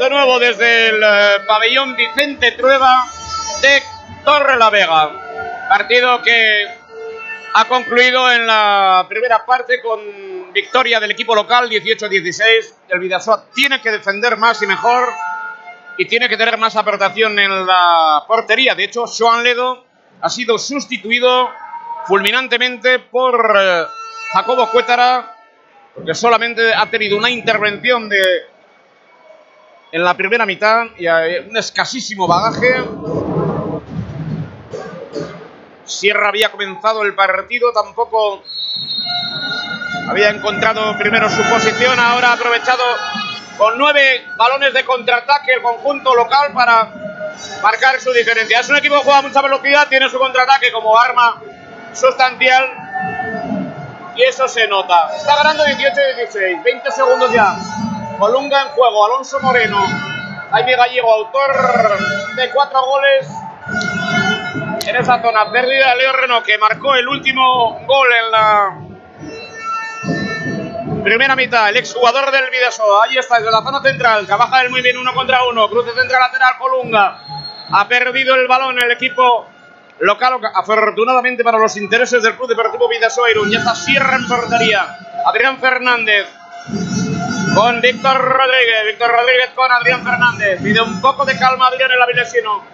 Nuevo desde el eh, pabellón Vicente Trueba de Torre la Vega. Partido que ha concluido en la primera parte con victoria del equipo local 18-16. El Vidasoa tiene que defender más y mejor y tiene que tener más aportación en la portería. De hecho, Joan Ledo ha sido sustituido fulminantemente por eh, Jacobo Cuétara porque solamente ha tenido una intervención de en la primera mitad y un escasísimo bagaje. Sierra había comenzado el partido, tampoco había encontrado primero su posición, ahora ha aprovechado con nueve balones de contraataque el conjunto local para marcar su diferencia. Es un equipo que juega a mucha velocidad, tiene su contraataque como arma sustancial y eso se nota. Está ganando 18-16, 20 segundos ya. Colunga en juego, Alonso Moreno, Jaime Gallego, autor de cuatro goles en esa zona. Pérdida de Leo Reno, que marcó el último gol en la primera mitad. El exjugador del Vidaso, ahí está, desde la zona central. Trabaja él muy bien uno contra uno. Cruce central lateral, Colunga. Ha perdido el balón el equipo local. Afortunadamente para los intereses del Club Deportivo Vidaso Irún. Ya está Sierra en portería. Adrián Fernández con Víctor Rodríguez. Víctor Rodríguez con Adrián Fernández. Pide un poco de calma Adrián el Avilesino.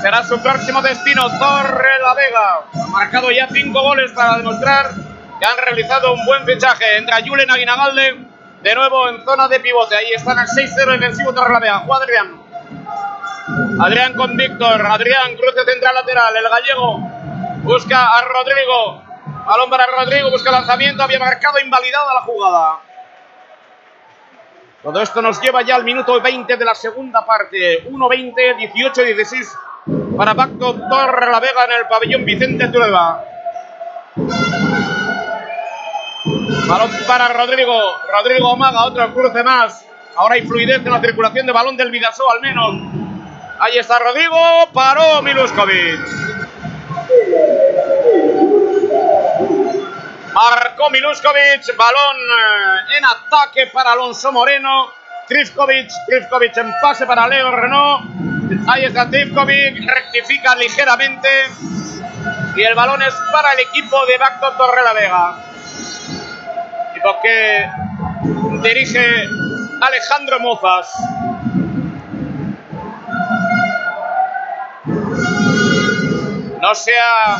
Será su próximo destino, Torre la Vega. Ha marcado ya cinco goles para demostrar que han realizado un buen fichaje. Entra Julen Aguinagalde de nuevo en zona de pivote. Ahí están el 6-0 defensivo Torre la Vega. Juega Adrián. Adrián con Víctor. Adrián, cruce central lateral. El gallego busca a Rodrigo. Balón para Rodrigo, busca lanzamiento. Había marcado invalidada la jugada. Todo esto nos lleva ya al minuto 20 de la segunda parte. 1-20, 18-16 para Pacto Torre la Vega en el pabellón Vicente Trueba. Balón para Rodrigo. Rodrigo Omaga, otro cruce más. Ahora hay fluidez en la circulación de balón del Vidaso, al menos. Ahí está Rodrigo. Paró Miluskovic. Marcó Miluskovic, balón eh, en ataque para Alonso Moreno. Trifkovic, Trifkovic en pase para Leo Renault. Ahí está Trifkovic, rectifica ligeramente. Y el balón es para el equipo de Bacto Torrelavega. Equipo que dirige Alejandro Mozas. No se ha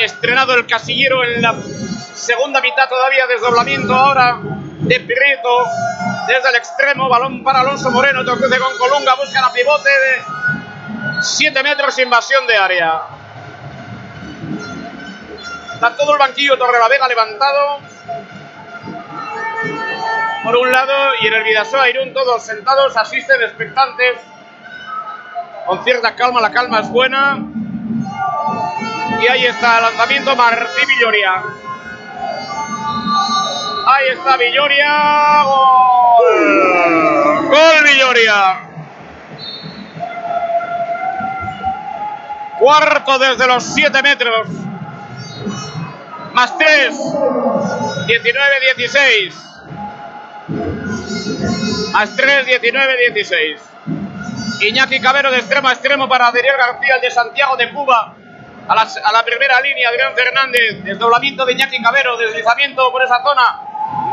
estrenado el casillero en la segunda mitad todavía, desdoblamiento ahora de Prieto desde el extremo, balón para Alonso Moreno, cruce con Colunga, busca la pivote de 7 metros, invasión de área. Está todo el banquillo Torrelavega levantado. Por un lado, y en el Vidasoa Irún todos sentados, asisten expectantes. Con cierta calma, la calma es buena. Y ahí está el lanzamiento Martí Villoria. Ahí está Villoria. Gol. Gol Villoria. Cuarto desde los 7 metros. Más 3. 19-16. Más 3, 19-16. Iñaki Cabero de extremo a extremo para Adrián García, el de Santiago de Cuba. A la, primera línea, Adrián Fernández, desdoblamiento de Iñaki Cabero, deslizamiento por esa zona.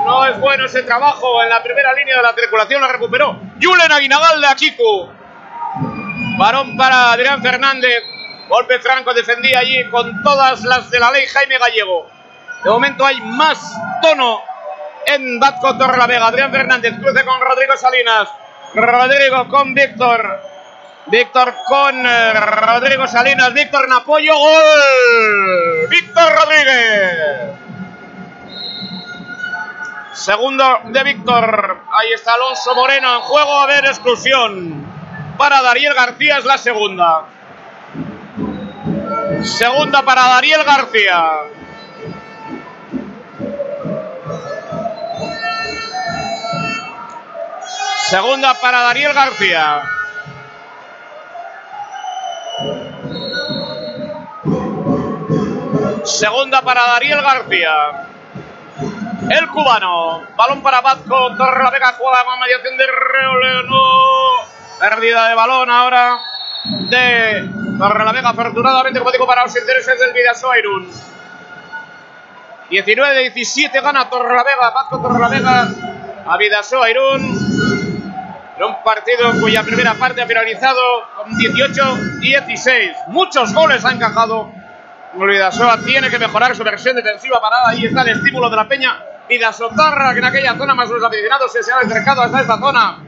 No es bueno ese trabajo en la primera línea de la circulación, la recuperó Julen Aguinagal de Akiku. Varón para Adrián Fernández, golpe franco, defendía allí con todas las de la ley Jaime Gallego. De momento hay más tono en Batco Torrelavega. Adrián Fernández cruce con Rodrigo Salinas. Rodrigo con Víctor. Víctor con eh, Rodrigo Salinas. Víctor en apoyo. ¡Gol! Víctor Rodríguez. Segundo de Víctor. Ahí está Alonso Moreno en juego. A ver, exclusión. Para Dariel García es la segunda. Segunda para Dariel García. Segunda para Daniel García. Segunda para Daniel García. el cubano. Balón para Vazco, Torre la Vega juega con mediación de Reoleno. Pérdida de balón ahora de Torre la Vega, afortunadamente, como digo, para los intereses del Vidasoa Irún. 19-17 gana Torre la Vega, Vazco Torre Vega a Vidasoa. En un partido cuya primera parte ha finalizado con 18-16. Muchos goles ha encajado. Vidasoa tiene que mejorar su versión defensiva parada. Ahí está el estímulo de la peña. Vidasotarra, que en aquella zona más los aficionados se, se han acercado hasta esta zona.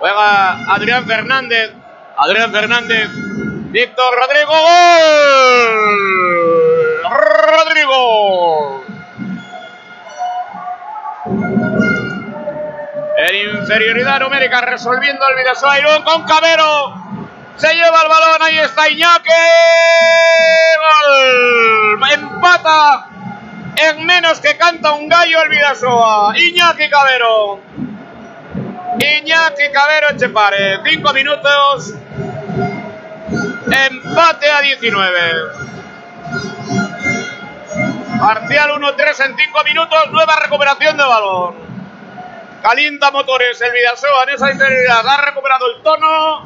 Juega Adrián Fernández. Adrián Fernández. Víctor Rodrigo. ¡Gol! Rodrigo. En inferioridad numérica resolviendo el Vidasoa con Cabero. Se lleva el balón, ahí está Iñaki. Gol. Empata en menos que canta un gallo el Vidasoa. Iñaki Cabero. Iñaki Cabero Echepare. Cinco minutos. Empate a 19. Parcial 1-3 en 5 minutos. Nueva recuperación de balón. Calienta motores el Vidasoa en esa inferioridad. Ha recuperado el tono.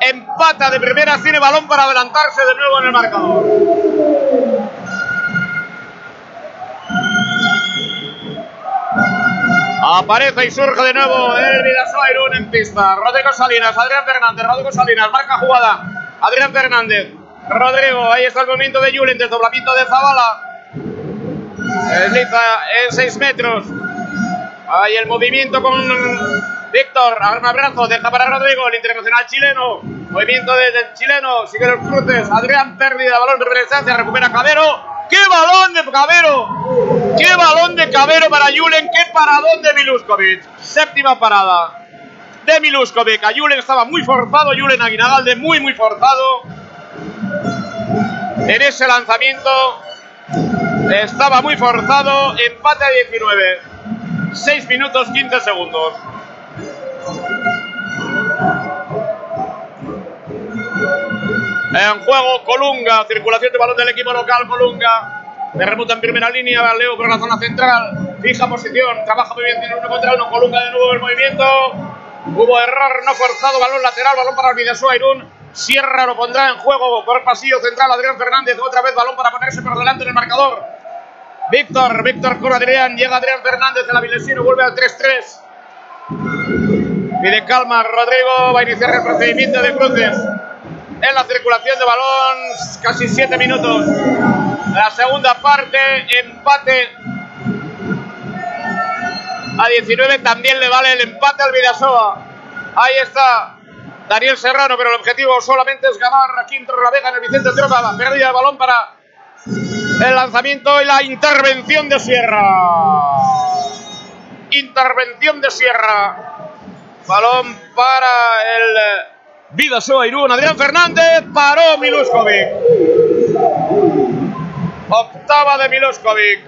Empata de primera. Tiene balón para adelantarse de nuevo en el marcador. Aparece y surge de nuevo el Vidasoa Irún en pista. Rodrigo Salinas, Adrián Fernández, Rodrigo Salinas, marca jugada. Adrián Fernández, Rodrigo, ahí está el movimiento de Julen, desdoblamiento de Zavala. Desliza en 6 metros. Ahí el movimiento con Víctor, un abrazo, deja para Rodrigo, el internacional chileno. Movimiento desde el chileno, sigue los cruces. Adrián pérdida, balón de presencia, recupera Cabero. ¡Qué balón de Cabero! ¡Qué balón de Cabero para Julen! ¡Qué paradón de Miluskovic! Séptima parada de Miluskovic. A Julen estaba muy forzado, Julen Aguinalde muy, muy forzado. En ese lanzamiento estaba muy forzado. Empate a 19. 6 minutos 15 segundos. En juego Colunga, circulación de balón del equipo local Colunga. De remuta en primera línea, Leo por la zona central. Fija posición, trabaja muy bien, tiene uno contra uno. Colunga de nuevo el movimiento. Hubo error no forzado, balón lateral, balón para el Vidasoa Irún. Sierra lo pondrá en juego por pasillo central. Adrián Fernández, otra vez balón para ponerse por delante en el marcador. Víctor, Víctor con Adrián, llega Adrián Fernández, el avilesino vuelve al 3-3. Pide calma, Rodrigo va a iniciar el procedimiento de cruces en la circulación de balón, casi 7 minutos. La segunda parte, empate a 19, también le vale el empate al Vidasoa. Ahí está Daniel Serrano, pero el objetivo solamente es ganar aquí en Torrelavega en el Vicente Tropa. La pérdida de balón para el lanzamiento y la intervención de Sierra. Intervención de Sierra. Balón para el Vidasoa Irún. Adrián Fernández paró Miluskovic. Octava de Miluskovic.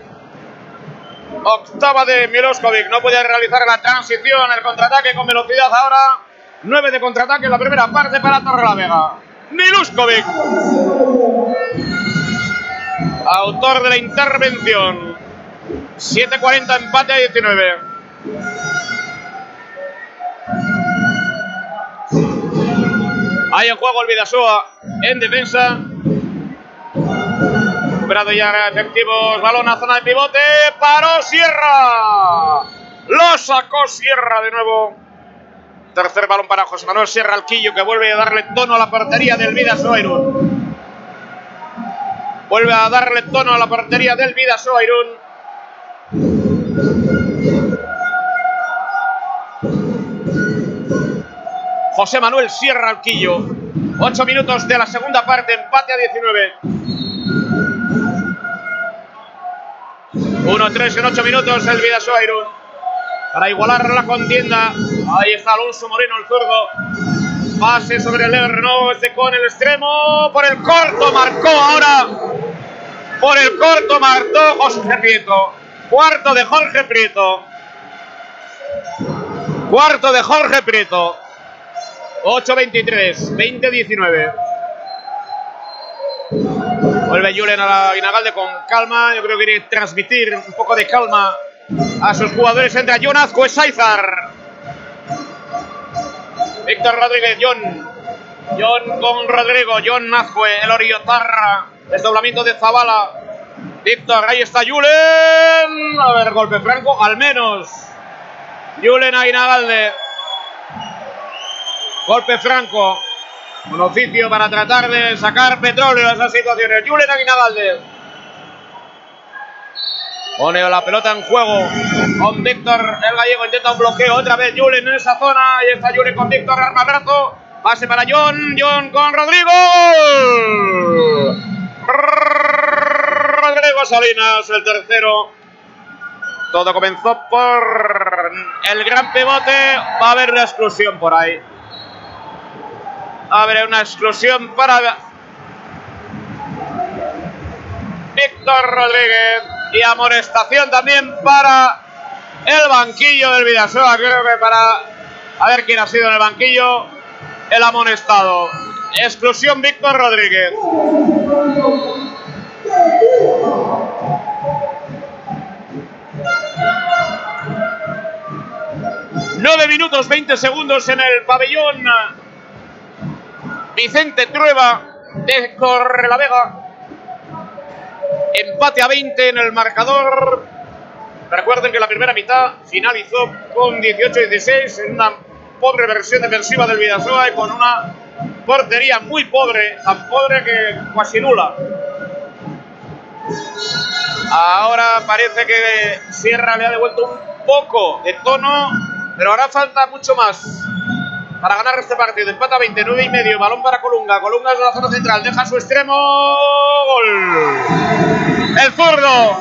Octava de Miloskovic. No puede realizar la transición, el contraataque con velocidad ahora. 9 de contraataque en la primera parte para Torrelavega. Miluskovic. Autor de la intervención. 7.40 empate a 19. Hay en juego el Vidasoa en defensa. Recuperado ya efectivos. Balón a zona de pivote. Paró Sierra. Lo sacó Sierra de nuevo. Tercer balón para José Manuel Sierra Alquillo que vuelve a darle tono a la portería del Vidasoa. Vuelve a darle tono a la portería del Vidasoa Irún. José Manuel Sierra Alquillo. 8 minutos de la segunda parte, empate a 19. 1-3 en 8 minutos el Vidasoa Irún. Para igualar la contienda. Ahí está Alonso Moreno, el zurdo. Pase sobre el Renault, este con el extremo. Por el corto marcó ahora. Por el corto marcó José Prieto. Cuarto de Jorge Prieto. Cuarto de Jorge Prieto. 8-23, 20-19. Vuelve Julen a la Guinagalde con calma. Yo creo que quiere transmitir un poco de calma a sus jugadores. Entra John Azcue Saizar. Víctor Rodríguez, John. John con Rodrigo. John Azcue, el Oriotarra. Desdoblamiento de Zabala. Víctor, ahí está Julen. A ver, golpe franco, al menos. Julen a Guinagalde. Golpe franco. Un oficio para tratar de sacar petróleo a esas situaciones. Julen Aguinalde. Pone la pelota en juego con Víctor el gallego. Intenta un bloqueo otra vez Julen en esa zona. Ahí está Julen con Víctor brazo. Pase para John. John con Rodrigo. Rodrigo Salinas, el tercero. Todo comenzó por el gran pivote. Va a haber una exclusión por ahí. Abre una exclusión para Víctor Rodríguez y amonestación también para el banquillo del Vidasoa. Creo que para a ver quién ha sido en el banquillo el amonestado. Exclusión Víctor Rodríguez. Nueve minutos 20 segundos en el pabellón Vicente Trueba de Correlavega. Empate a 20 en el marcador. Recuerden que la primera mitad finalizó con 18-16 en una pobre versión defensiva del Vidasoa y con una portería muy pobre, tan pobre que casi nula. Ahora parece que Sierra le ha devuelto un poco de tono, pero ahora falta mucho más para ganar este partido. Empata 29 y medio. Balón para Colunga. Colunga es la zona central. Deja su extremo. Gol. El zurdo.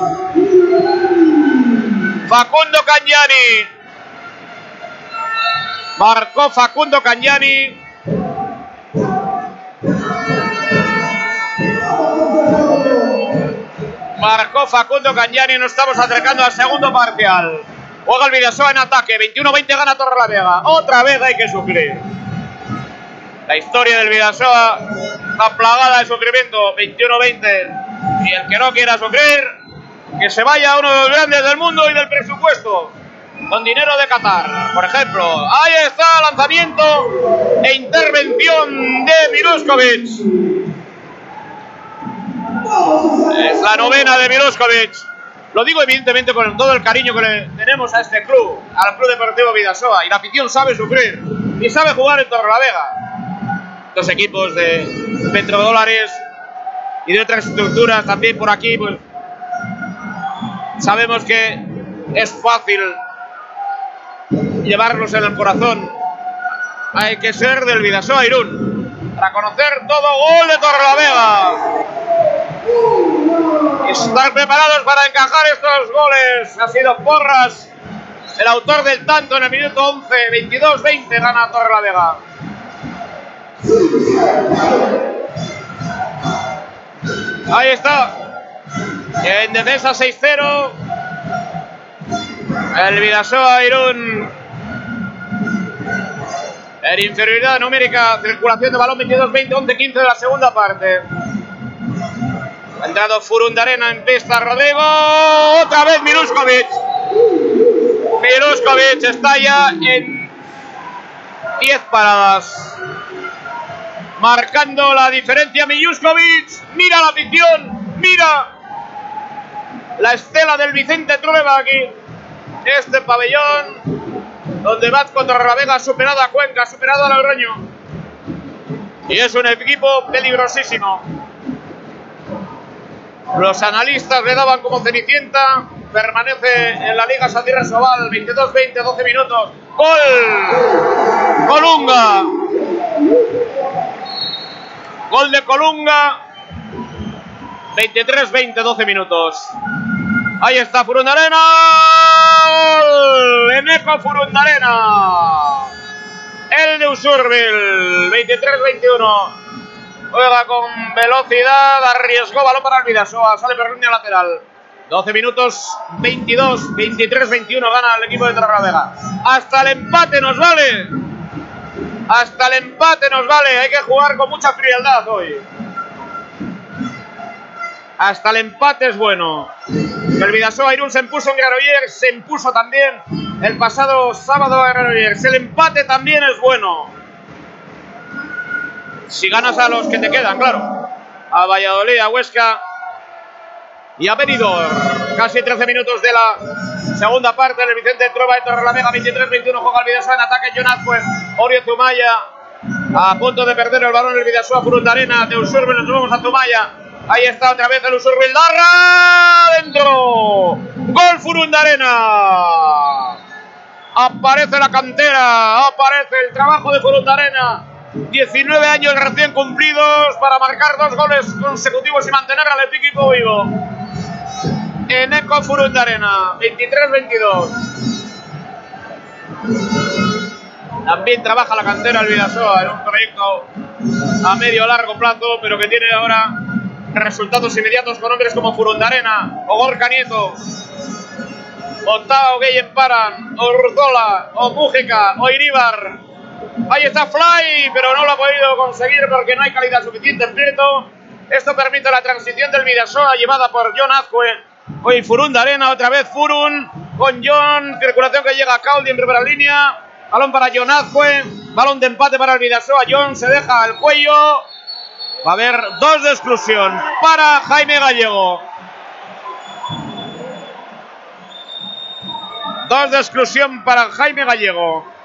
Facundo Cañani. Marcó Facundo Cañani. Marcó Facundo Cañani. Nos estamos acercando al segundo parcial. Juega el Vidasoa en ataque. 21-20 gana Torre la Vega. Otra vez hay que sufrir. La historia del Vidasoa está plagada de sufrimiento. 21-20. Y el que no quiera sufrir, que se vaya a uno de los grandes del mundo y del presupuesto. Con dinero de Qatar, por ejemplo. Ahí está, lanzamiento e intervención de Miluskovic. Es la novena de Miluskovic. Lo digo evidentemente con todo el cariño que tenemos a este club, al Club Deportivo Vidasoa. Y la afición sabe sufrir y sabe jugar en Torrelavega. Los equipos de petrodólares y de otras estructuras también por aquí, pues sabemos que es fácil llevarlos en el corazón. Hay que ser del Vidasoa Irún para conocer todo gol de Torrelavega estar preparados para encajar estos goles. Ha sido Porras, el autor del tanto en el minuto 11, 22-20 gana Torre la Vega. Ahí está. En defensa 6-0. El Vidasoa Irún. En inferioridad numérica, circulación de balón 22-20, 11-15 de la segunda parte. Ha entrado Furundarena en pista, Rodrigo. Otra vez Miluskovic. Miluskovic está ya en 10 paradas. Marcando la diferencia Miluskovic. Mira la afición. Mira la estela del Vicente Trueba aquí. Este pabellón. Donde Vasco Torrelavega ha superado a Cuenca, ha superado a Logroño. Y es un equipo peligrosísimo. Los analistas le daban como Cenicienta. Permanece en la Liga Sandira Sobal. 22-20, 12 minutos. ¡Gol! Colunga. Gol de Colunga. 23-20, 12 minutos. Ahí está Furundarena. Eneco Furundarena. El de Usurbil. 23-21. Juega con velocidad, arriesgó balón para el Vidasoa, sale línea lateral. 12 minutos, 22, 23, 21 gana el equipo de Torrelavega. Hasta el empate nos vale. Hasta el empate nos vale. Hay que jugar con mucha frialdad hoy. Hasta el empate es bueno. El Vidasoa Irún se impuso en Granollers, se impuso también el pasado sábado en Granollers. El empate también es bueno. Si ganas a los que te quedan, claro. A Valladolid, a Huesca y a Benidorm. Casi 13 minutos de la segunda parte. El Vicente Trueba de Torrelamega, 23-21. Juega el Vidasoa en ataque. Jonathan pues, Orio Zumaya a punto de perder el balón el Vidasoa Furundarena. De Usurbe nos vamos a Zumaya. Ahí está otra vez el Usurbe Darra dentro. Gol Furundarena. Aparece la cantera, aparece el trabajo de Furundarena. 19 años recién cumplidos para marcar dos goles consecutivos y mantener al equipo vivo. En Eco Furundarena, 23-22. También trabaja la cantera el Vidasoa en un proyecto a medio largo plazo, pero que tiene ahora resultados inmediatos con hombres como Furundarena o Gorka Nieto, o Tao Gueyen Paran, o Urzola, o Mújica, o Iríbar. Ahí está Fly, pero no lo ha podido conseguir porque no hay calidad suficiente en Prieto. Esto permite la transición del Vidasoa llevada por John Azcue. Hoy Furun de Arena, otra vez Furun con John. Circulación que llega a Caudi en primera línea. Balón para John Azcue. Balón de empate para el Vidasoa. John se deja el cuello. Va a haber dos de exclusión para Jaime Gallego. Dos de exclusión para Jaime Gallego.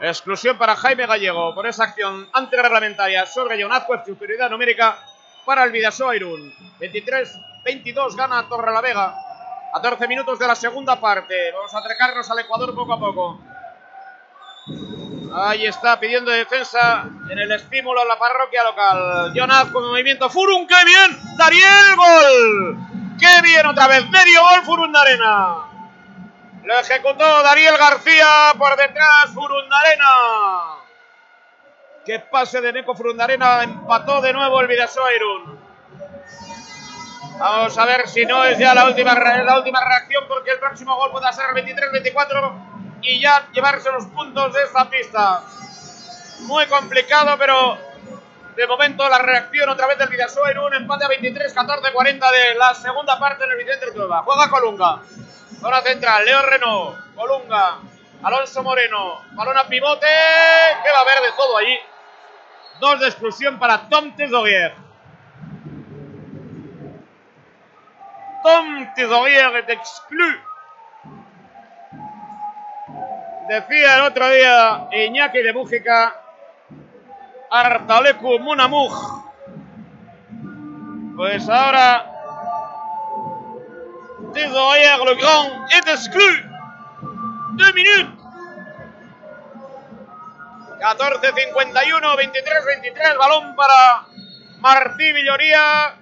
Exclusión para Jaime Gallego por esa acción antirreglamentaria sobre Jonazco, superioridad numérica para el Vidasoa Irún. 23-22 gana Torre la Vega. 14 minutos de la segunda parte. Vamos a acercarnos al Ecuador poco a poco. Ahí está pidiendo defensa en el estímulo a la parroquia local. Jonaz con movimiento. Furun, qué bien. Dariel, gol. Qué bien otra vez. Medio gol Furun de Arena. Lo ejecutó Dariel García por detrás Furundarena. Que pase de Neco Furundarena. Empató de nuevo el Vidasoa Irún. Vamos a ver si no es ya la última, la última reacción porque el próximo gol puede ser 23-24 y ya llevarse los puntos de esta pista. Muy complicado, pero de momento la reacción otra vez del Vidasoa Irún. Empate a 23-14-40 de la segunda parte en el Vicente Trueba. Juega Colunga. Zona central, Leo Renault, Colunga, Alonso Moreno, balón a pivote, que va a haber de todo allí. Dos de exclusión para Tom Tezoguier. Tom Tezoguier est exclu. Decía el otro día Iñaki de Bújica, Artalecu Munamuj. Pues ahora Tezoguier le Grand est exclu. Deux minutes. 14-51, 23-23, balón para Martí Villoría.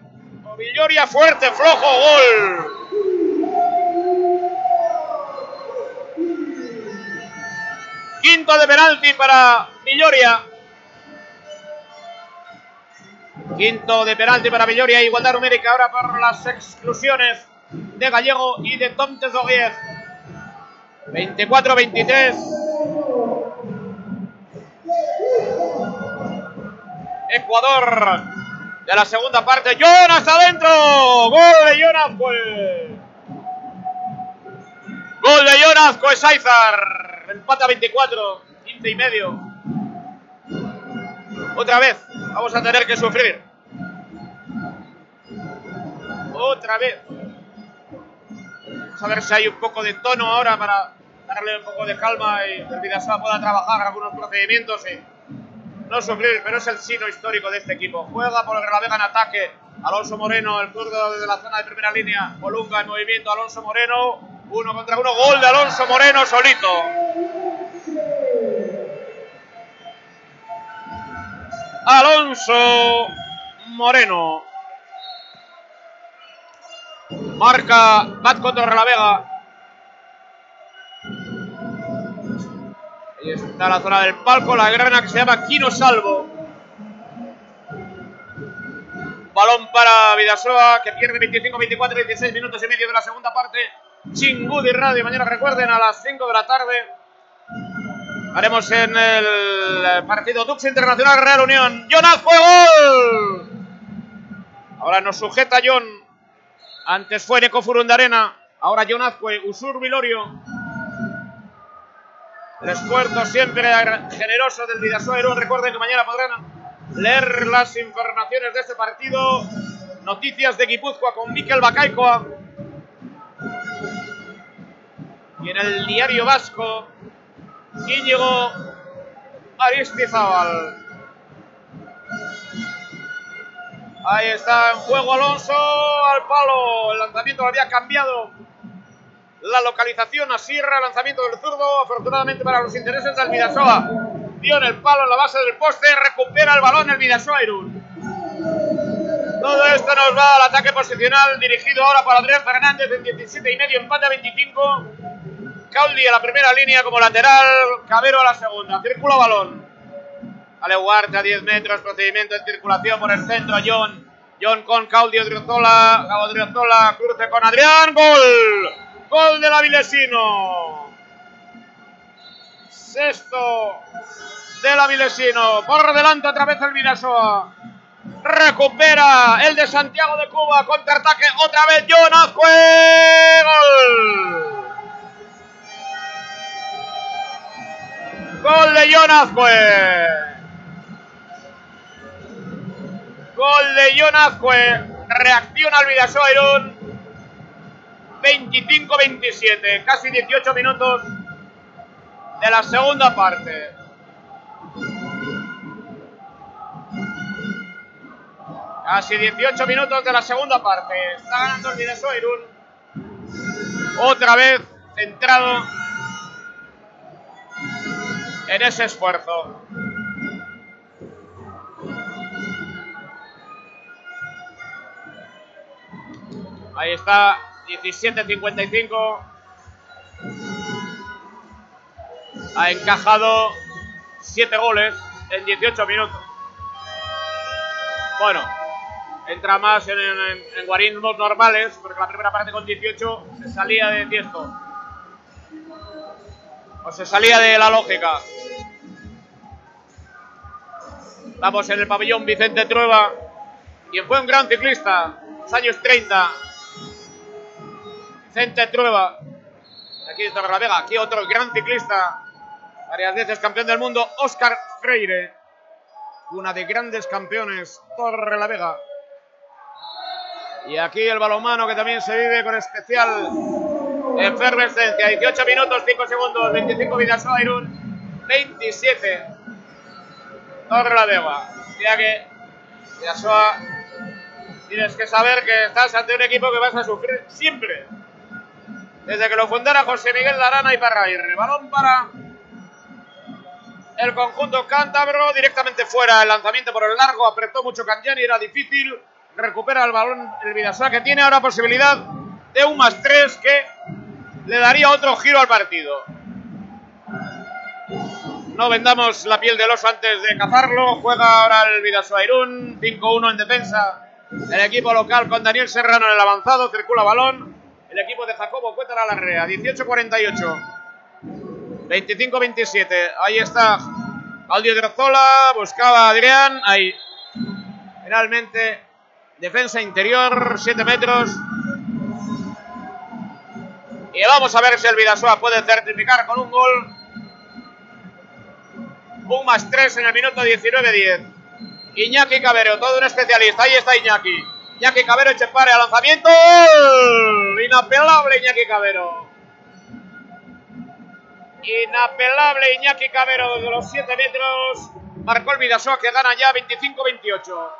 Villoria fuerte, flojo, gol. Quinto de penalti para Villoria. Quinto de penalti para Villoria, igualdad numérica ahora por las exclusiones de Gallego y de Tom Tezoguier. 24-23. Ecuador de la segunda parte. Jonas adentro. Gol de Jonas pues. Gol de Jonas pues Aizar. Empata a 24. 15 y medio. Otra vez. Vamos a tener que sufrir. Otra vez. Vamos a ver si hay un poco de tono ahora para darle un poco de calma y el Vidasoa pueda trabajar algunos procedimientos y no sufrir, pero es el sino histórico de este equipo. Juega por el Vega en ataque. Alonso Moreno, el zurdo desde la zona de primera línea. Colunga en movimiento. Alonso Moreno. Uno contra uno. Gol de Alonso Moreno solito. Alonso Moreno. Marca Batco Torrelavega. Ahí está la zona del palco, la grana que se llama Quino Salvo. Balón para Vidasoa, que pierde 25, 24, 16 minutos y medio de la segunda parte. Chingudi Radio, mañana recuerden a las 5 de la tarde. Haremos en el partido Dux Internacional Real Unión. Jonas fue gol. Ahora nos sujeta John. Antes fue Neco Furundarena. Ahora Jonas fue Usur Vilorio. El esfuerzo siempre generoso del Vidasoa Irún. Recuerden que mañana podrán leer las informaciones de este partido. Noticias de Guipúzcoa con Miquel Bacaicoa. Y en el diario vasco, Íñigo Aristizábal. Ahí está en juego Alonso al palo. El lanzamiento había cambiado. La localización a Sierra, lanzamiento del zurdo. Afortunadamente para los intereses del Vidasoa. Dio en el palo en la base del poste. Recupera el balón el Vidasoa Irún. Todo esto nos va al ataque posicional dirigido ahora por Andrés Fernández en 17 y medio, empate a 25. Caudi a la primera línea como lateral, Cabero a la segunda. Círculo balón. Ale Huarte a 10 metros, procedimiento de circulación por el centro. John. John con Caudi Odriozola. Gabo Odriozola, cruce con Adrián. Gol. Gol del Avilesino. Sexto del Avilesino. Por delante otra vez el Vidasoa. Recupera el de Santiago de Cuba. Contraataque otra vez. Jonas Azcue. Gol. Gol de Azcue. Gol de Azcue. Reacciona al Vidasoa Irún. 25-27. Casi 18 minutos de la segunda parte. Casi 18 minutos de la segunda parte. Está ganando el Vidasoa Irún. Otra vez centrado en ese esfuerzo. Ahí está, 17.55. Ha encajado 7 goles en 18 minutos. Bueno, entra más en, en, guarismos normales, porque la primera parte con 18 se salía de tiesto. O se salía de la lógica. Estamos en el pabellón Vicente Trueba, quien fue un gran ciclista, los años 30. Vicente Trueba, aquí de Torrelavega, aquí otro gran ciclista, varias veces campeón del mundo, Óscar Freire, una de grandes campeones, Torrelavega. Y aquí el balonmano que también se vive con especial efervescencia. 18 minutos, 5 segundos, 25 Vidasoa Irún, 27 Torrelavega. Ya que Vidasoa tienes que saber que estás ante un equipo que vas a sufrir siempre. Desde que lo fundara José Miguel Larana y Parraguirre. Balón para el conjunto cántabro, directamente fuera. El lanzamiento por el largo, apretó mucho Canjani, era difícil. Recupera el balón el Vidasoa, que tiene ahora posibilidad de un más tres que le daría otro giro al partido. No vendamos la piel del oso antes de cazarlo. Juega ahora el Vidasoa Irún, 5-1 en defensa. El equipo local con Daniel Serrano en el avanzado, circula balón. El equipo de Jacobo Cuétara Larrea, 18-48. 25-27. Ahí está Aldio Drozola, buscaba a Adrián. Ahí. Finalmente, defensa interior, 7 metros. Y vamos a ver si el Vidasoa puede certificar con un gol. Un más 3 en el minuto 19-10. Iñaki Cabero, todo un especialista. Ahí está Iñaki. Iñaki Cabero, Echepare al lanzamiento. Inapelable Iñaki Cabero. Inapelable Iñaki Cabero desde los 7 metros. Marcó el Vidasoa que gana ya 25-28.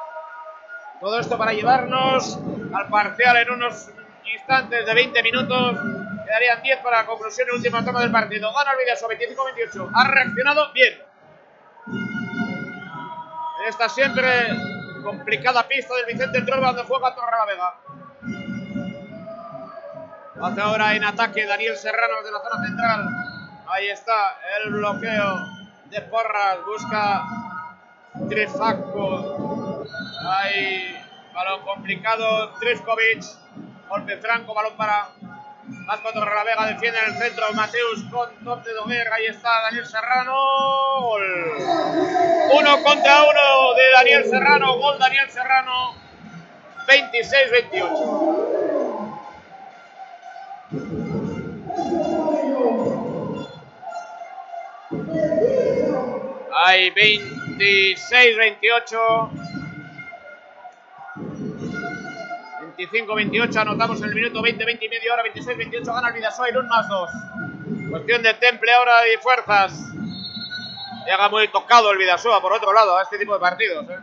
Todo esto para llevarnos al parcial en unos instantes de 20 minutos. Quedarían 10 para la conclusión y última toma del partido. Gana el Vidasoa 25-28. Ha reaccionado bien. En esta siempre complicada pista del Vicente Trueba donde juega Torrelavega. Hace ahora en ataque Daniel Serrano de la zona central. Ahí está el bloqueo de Porras. Busca Trifaco. Ahí balón complicado. Triskovic. Golpe franco. Balón para Vasco Torrelavega defiende en el centro. Mateus con top de Doguer. Ahí está Daniel Serrano. Gol. Uno contra uno de Daniel Serrano. Gol Daniel Serrano. 26-28. Hay 26-28. 25-28 anotamos en el minuto 20, 20 y medio hora, 26-28 gana el Vidasoa un más 2. Cuestión de temple ahora y fuerzas. Llega muy tocado el Vidasoa por otro lado a este tipo de partidos. ¿eh?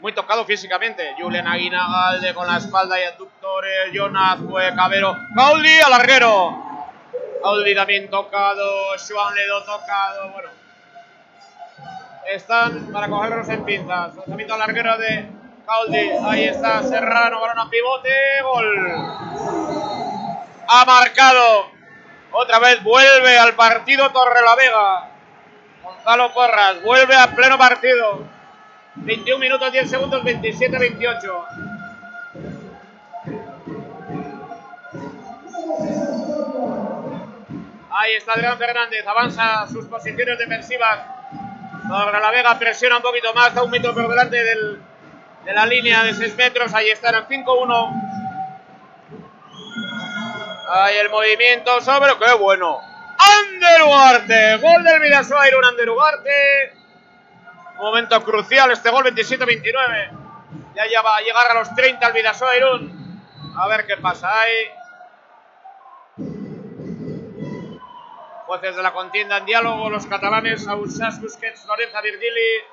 Muy tocado físicamente. Julian Aguinagalde con la espalda y abductores. Jonas fue Cabero. Gaudi al larguero. Gaudi también tocado. Joan Ledo tocado. Bueno. Están para cogerlos en pinzas. Lanzamiento al larguero de Gaudi. Ahí está Serrano. Balón a pivote. Gol. Ha marcado. Otra vez vuelve al partido Torrelavega. Gonzalo Porras vuelve a pleno partido. 21 minutos 10 segundos, 27-28. Ahí está Adrián Fernández, avanza sus posiciones defensivas. la Vega presiona un poquito más, está un metro por delante del, de la línea de 6 metros. Ahí están en 5-1. Ahí el movimiento sobre. ¡Qué bueno! Ander Ugarte, gol del Vidasoa Irún Ander Ugarte. Momento crucial este gol 27-29. Ya, ya va a llegar a los 30 el Vidasoa Irún. A ver qué pasa ahí. Jueces de la contienda en diálogo, los catalanes, Ausas, Busquets, Lorenza, Virgili.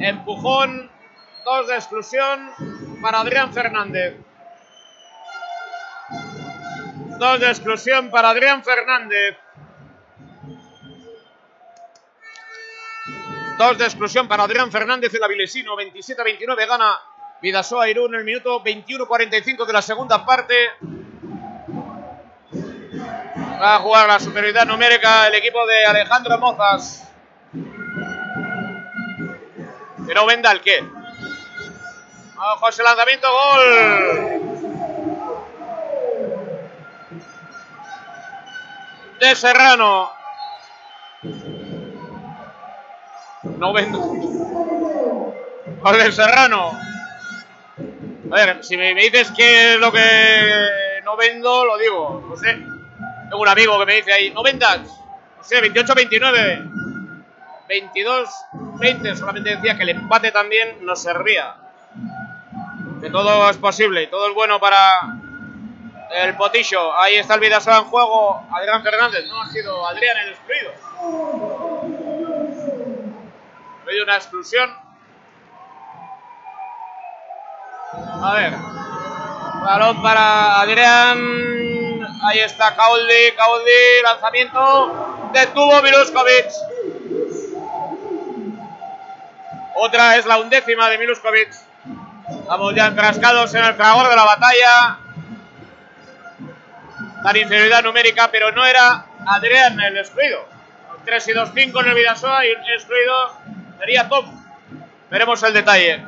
Empujón, dos de exclusión para Adrián Fernández. Dos de exclusión para Adrián Fernández. Dos de exclusión para Adrián Fernández el Avilesino. 27-29 gana Vidasoa Irún en el minuto 21-45 de la segunda parte. Va a jugar la superioridad numérica el equipo de Alejandro Mozas. Pero venda el qué. Ojo ese lanzamiento, gol. De Serrano. No vendo. Gol de Serrano. A ver, si me dices qué es lo que no vendo, lo digo. No sé. Tengo un amigo que me dice ahí, no vendas. No sé, 28-29. 22-20. Solamente decía que el empate también nos servía. Que todo es posible y todo es bueno para el Potillo. Ahí está el Vidasoa en juego. Adrián Fernández. No ha sido Adrián el excluido. Ha habido una exclusión. A ver. Balón para Adrián. Ahí está Cauldi. Cauldi. Lanzamiento. Detuvo Miluskovic. Otra es la undécima de Miluskovic. Vamos ya enfrascados en el fragor de la batalla. Tan inferioridad numérica, pero no era Adrián el excluido. 3 y 2, 5 en el Vidasoa y excluido sería Tom. Veremos el detalle.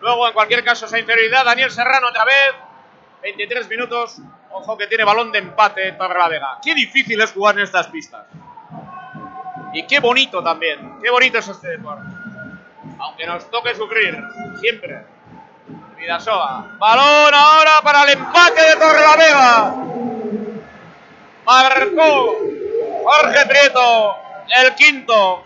Luego, en cualquier caso, esa inferioridad. Daniel Serrano otra vez. 23 minutos. Ojo que tiene balón de empate Torre la Vega. Qué difícil es jugar en estas pistas. Y qué bonito también. Qué bonito es este deporte. Aunque nos toque sufrir. Siempre. Vidasoa. Balón ahora para el empate de Torrelavega. Marcó Jorge Prieto el quinto.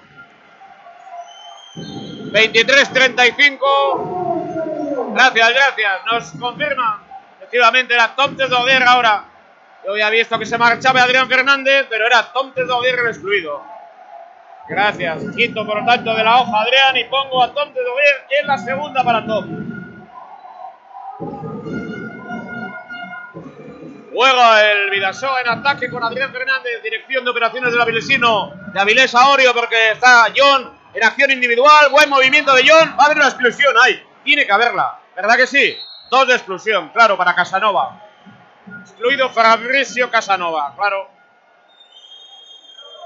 23-35. Gracias, gracias. Nos confirma. Efectivamente era Tom Doguer ahora. Yo había visto que se marchaba Adrián Fernández, pero era Tom Doguer el excluido. Gracias. Quinto, por lo tanto, de la hoja Adrián y pongo a Tom Doguer en la segunda para Tom. Juega el Vidasoa en ataque con Adrián Fernández, dirección de operaciones del Avilesino, de Avilés a Orio, porque está John en acción individual, buen movimiento de John, va a haber una exclusión ahí, tiene que haberla, ¿verdad que sí? Dos de exclusión, claro, para Casanova. Excluido Fabricio Casanova, claro.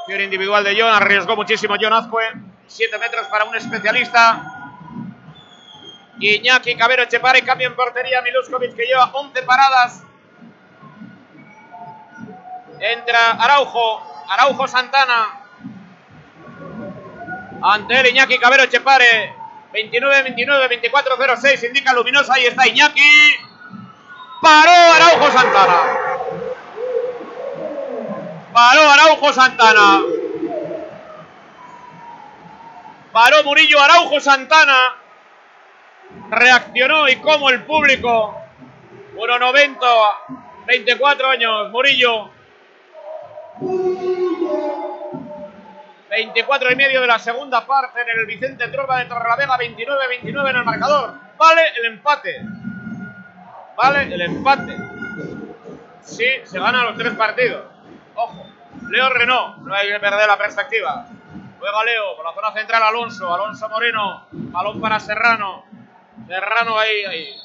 Acción individual de John, arriesgó muchísimo John Azcue, 7 metros para un especialista. Iñaki Cabero Echepare, cambio en portería, Miluskovic que lleva 11 paradas. Entra Araujo. Araujo Santana. Ante él Iñaki Cabero Chepare. 29-29, 24-06. Indica luminosa. Ahí está Iñaki. Paró Araujo Santana. Paró Araujo Santana. Paró Murillo Araujo Santana. Reaccionó y como el público. 1.90, 24 años, Murillo. 24 y medio de la segunda parte en el Vicente Trova de Torrelavega, 29-29 en el marcador. Vale el empate. Vale el empate. Sí, se ganan los tres partidos. Ojo. Leo Renault, no hay que perder la perspectiva. Juega Leo por la zona central Alonso, Alonso Moreno, balón para Serrano. Serrano ahí, ahí.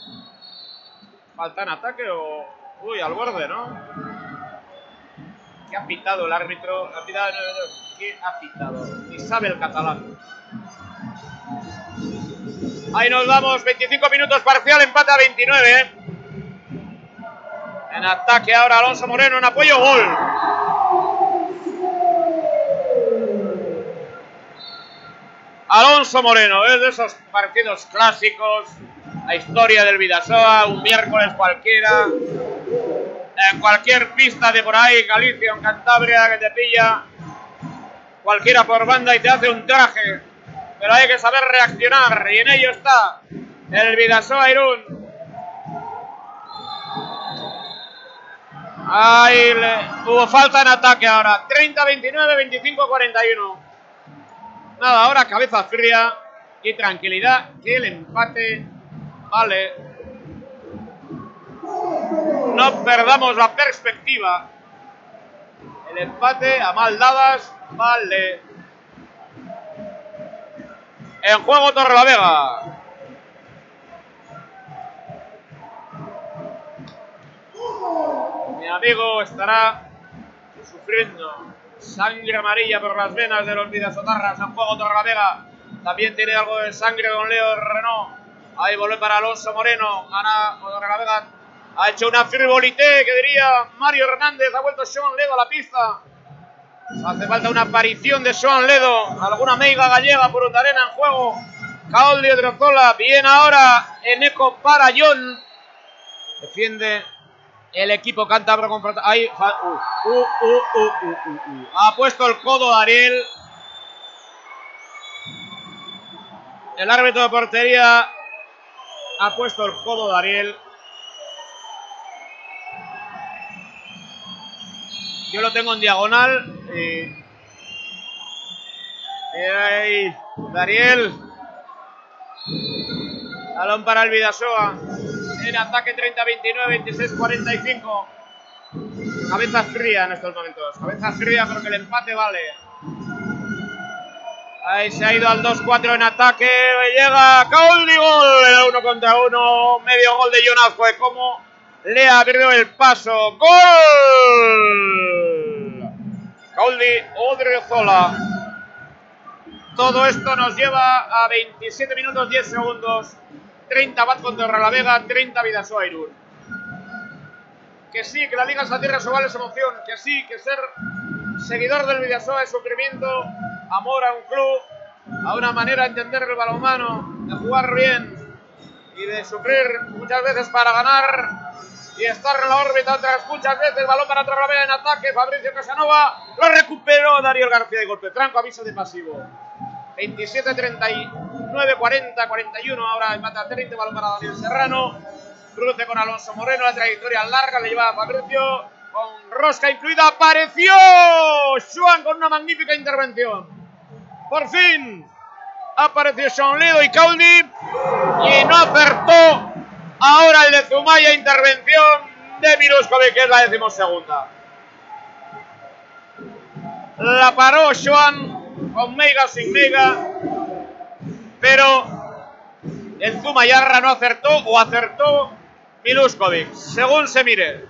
¿Falta en ataque o.? Uy, al borde, ¿no? ¿Qué ha pitado el árbitro? ¿Ha pitado? ¿Qué ha pitado? Ni sabe el catalán. Ahí nos vamos, 25 minutos parcial, empate a 29. ¿eh? En ataque ahora Alonso Moreno, en apoyo, gol. Alonso Moreno, es de esos partidos clásicos, la historia del Vidasoa, un miércoles cualquiera, en cualquier pista de por ahí, Galicia Cantabria, que te pilla cualquiera por banda y te hace un traje. Pero hay que saber reaccionar y en ello está el Vidasoa Irún. Ahí le- hubo falta en ataque ahora. 30-29, 25-41. Nada, ahora cabeza fría y tranquilidad que el empate vale. No perdamos la perspectiva. El empate a mal dadas vale. En juego Torrelavega. Mi amigo estará sufriendo sangre amarilla por las venas de los Vidasotarras en juego Torrelavega. También tiene algo de sangre con Leo Renault. Ahí vuelve para Alonso Moreno. Gana Torrelavega. Ha hecho una frivolité que diría Mario Hernández. Ha vuelto Sean Ledo a la pista. Hace falta una aparición de Sean Ledo. Alguna meiga gallega por Ondarena en juego. Caoldi Odriozola. Bien ahora Eneco para John. Defiende el equipo cántabro confronta. Ahí. uh, uh, uh, uh, uh, uh. Ha puesto el codo Ariel. El árbitro de portería ha puesto el codo Ariel. Yo lo tengo en diagonal. Ahí, Dariel. Balón para el Vidasoa. En ataque 30-29, 26-45. Cabeza fría en estos momentos. Cabeza fría, pero que el empate vale. Ahí se ha ido al 2-4 en ataque. Llega Cauldi gol. El uno contra uno. Medio gol de Jonas fue como le abrió el paso. ¡Gol! Cauldi Odriozola. Todo esto nos lleva a 27 minutos 10 segundos. 30 Bat contra Ralavega, 30 Vidasoa Irún. Que sí, que la Liga Saltierra Sobal es emoción. Que sí, que ser seguidor del Vidasoa es sufrimiento, amor a un club, a una manera de entender el balonmano, de jugar bien y de sufrir muchas veces para ganar y estar en la órbita otras muchas veces. Balón para Torrelavega en ataque. Fabricio Casanova lo recuperó Darío García de golpe franco, aviso de pasivo. 27, 39, 40, 41. Ahora empate a 30. Balón para Daniel Serrano. Cruce con Alonso Moreno. La trayectoria larga le lleva a Fabricio. Con rosca incluida. Apareció Juan con una magnífica intervención. Por fin apareció Sean Ledo y Cauldi. Y no acertó. Ahora el de Zumaya. Intervención de Miruskovic, que es la decimosegunda. La paró Joan con Meiga sin Meiga. Pero el Zumayarra no acertó o acertó Miluskovic, según se mire.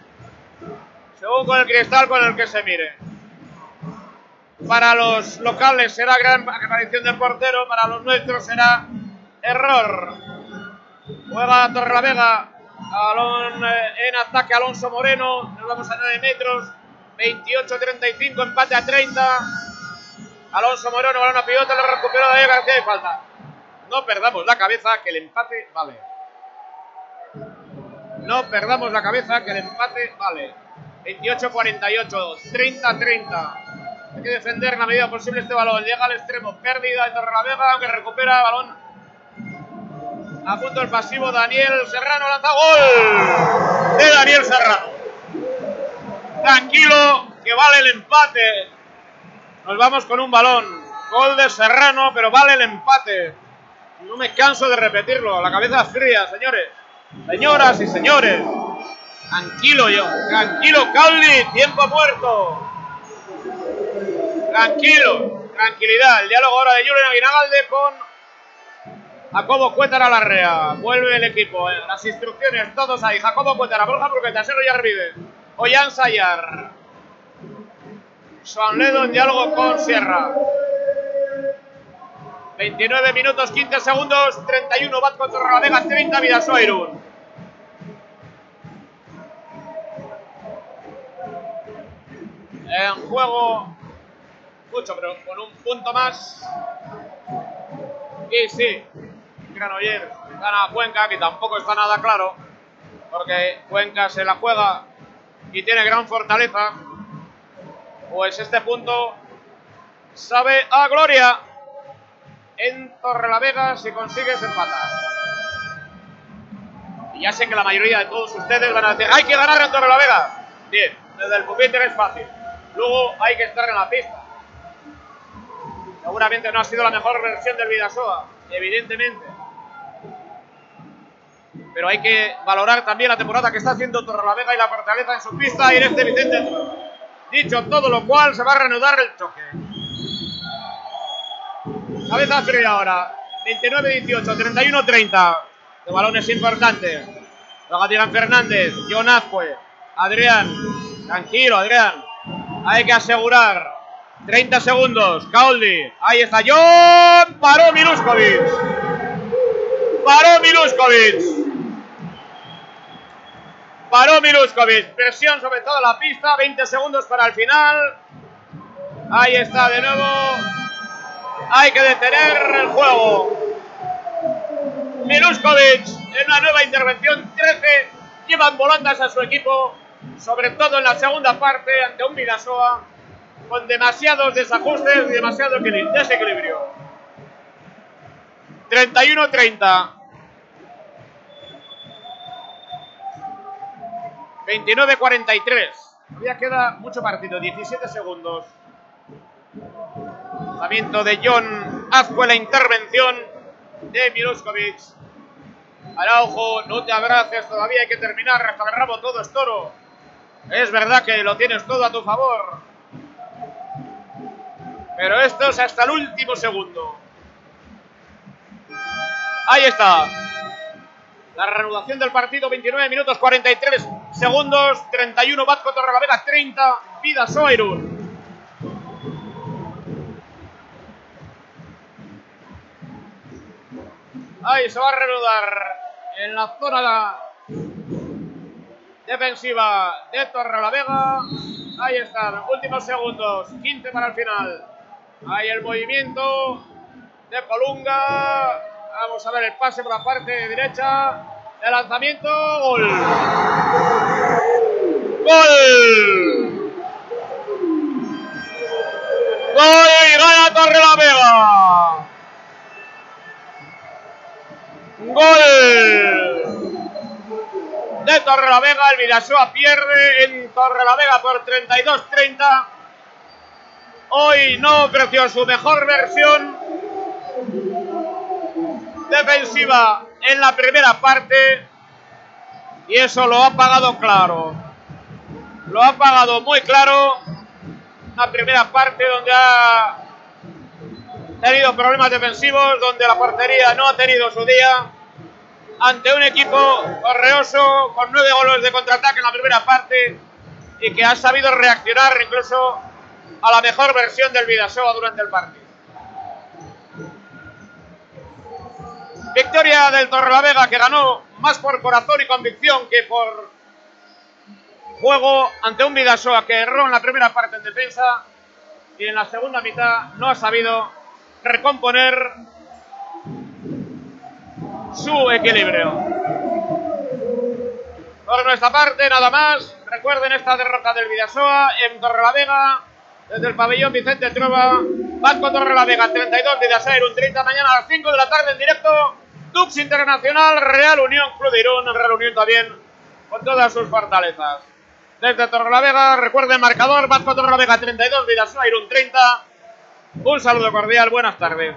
Según con el cristal con el que se mire. Para los locales será gran aparición del portero, para los nuestros será error. Juega Torrelavega, balón eh, en ataque Alonso Moreno, nos vamos a 9 metros. 28-35, empate a 30. Alonso Moreno, balón a pivota, lo recuperó David García y falta. No perdamos la cabeza, que el empate vale. No perdamos la cabeza, que el empate vale. 28-48, 30-30. Hay que defender en la medida posible este balón. Llega al extremo, pérdida de Torrelavega, que recupera balón. A punto el pasivo Daniel Serrano lanza gol de Daniel Serrano. Tranquilo, que vale el empate. Nos vamos con un balón. Gol de Serrano, pero vale el empate. No me canso de repetirlo. La cabeza fría, señores. Señoras y señores. Tranquilo yo. Tranquilo, Cauli. Tiempo muerto. Tranquilo. Tranquilidad. El diálogo ahora de Julen Aguinagalde con Jacobo Cuétara Larrea. Vuelve el equipo. eh. Las instrucciones, todos ahí. Jacobo Cuétara, Borja Bruqueta, Sergio Yarvide. Ollán Sayar. Ledo en diálogo con Sierra. 29 minutos 15 segundos, 31 Bat contra Torrelavega, 30 Vidasoa Irún. En juego mucho, pero con un punto más. Y sí, Granollers gana Cuenca, que tampoco está nada claro, porque Cuenca se la juega y tiene gran fortaleza. Pues este punto sabe a gloria en Torrelavega si consigues empatar. Y ya sé que la mayoría de todos ustedes van a decir, hay que ganar en Torrelavega. Bien, desde el pupitre es fácil. Luego hay que estar en la pista. Seguramente no ha sido la mejor versión del Vidasoa, evidentemente. Pero hay que valorar también la temporada que está haciendo Torrelavega y la fortaleza en su pista y en este Vicente. Dicho todo lo cual, se va a reanudar el choque. Cabeza fría ahora. 29-18, 31-30. De balones importantes. Luego tiran Fernández, John Azcue, Adrián. Tranquilo, Adrián. Hay que asegurar. 30 segundos. Caoldi. Ahí está John. Paró Miluskovic. Paró Miluskovic. Paró Miluskovic. Presión sobre toda la pista. 20 segundos para el final. Ahí está de nuevo. Hay que detener el juego. Miluskovic en una nueva intervención. 13 llevan volandas a su equipo. Sobre todo en la segunda parte ante un Vidasoa con demasiados desajustes y demasiado equili- desequilibrio. 31-30. 29-43. Todavía queda mucho partido, 17 segundos. Lanzamiento de John Azcue, la intervención de Miroskovic. Araujo, no te abraces, todavía hay que terminar. Hasta el todo es toro. Es verdad que lo tienes todo a tu favor. Pero esto es hasta el último segundo. Ahí está. La reanudación del partido, 29 minutos 43 segundos, 31 Vasco Torrelavega, 30 Vida Soirun. Ahí se va a reanudar en la zona defensiva de Torrelavega. Ahí están, últimos segundos, 15 para el final. Ahí el movimiento de Colunga. Vamos a ver el pase por la parte derecha. El lanzamiento, gol. Gol. Gol y gana Torrelavega. Gol de Torrelavega. El Vidasoa pierde en Torrelavega por 32-30. Hoy no ofreció su mejor versión defensiva en la primera parte y eso lo ha pagado claro. Lo ha pagado muy claro. Una primera parte donde ha tenido problemas defensivos, donde la portería no ha tenido su día ante un equipo correoso con nueve goles de contraataque en la primera parte y que ha sabido reaccionar incluso a la mejor versión del Vidasoa durante el partido. Victoria del Torrelavega que ganó más por corazón y convicción que por juego ante un Vidasoa que erró en la primera parte en defensa y en la segunda mitad no ha sabido recomponer su equilibrio. Por nuestra parte, nada más. Recuerden esta derrota del Vidasoa en Torrelavega, desde el pabellón Vicente Trova. Vasco Torrelavega 32, Vidasoa un 30. Mañana a las 5 de la tarde en directo. Dux Internacional, Real Unión Club de Irún. Real Unión también con todas sus fortalezas. Desde Torrelavega, recuerden marcador. Vasco Torrelavega 32, Vidasoa Irún 30. Un saludo cordial, buenas tardes.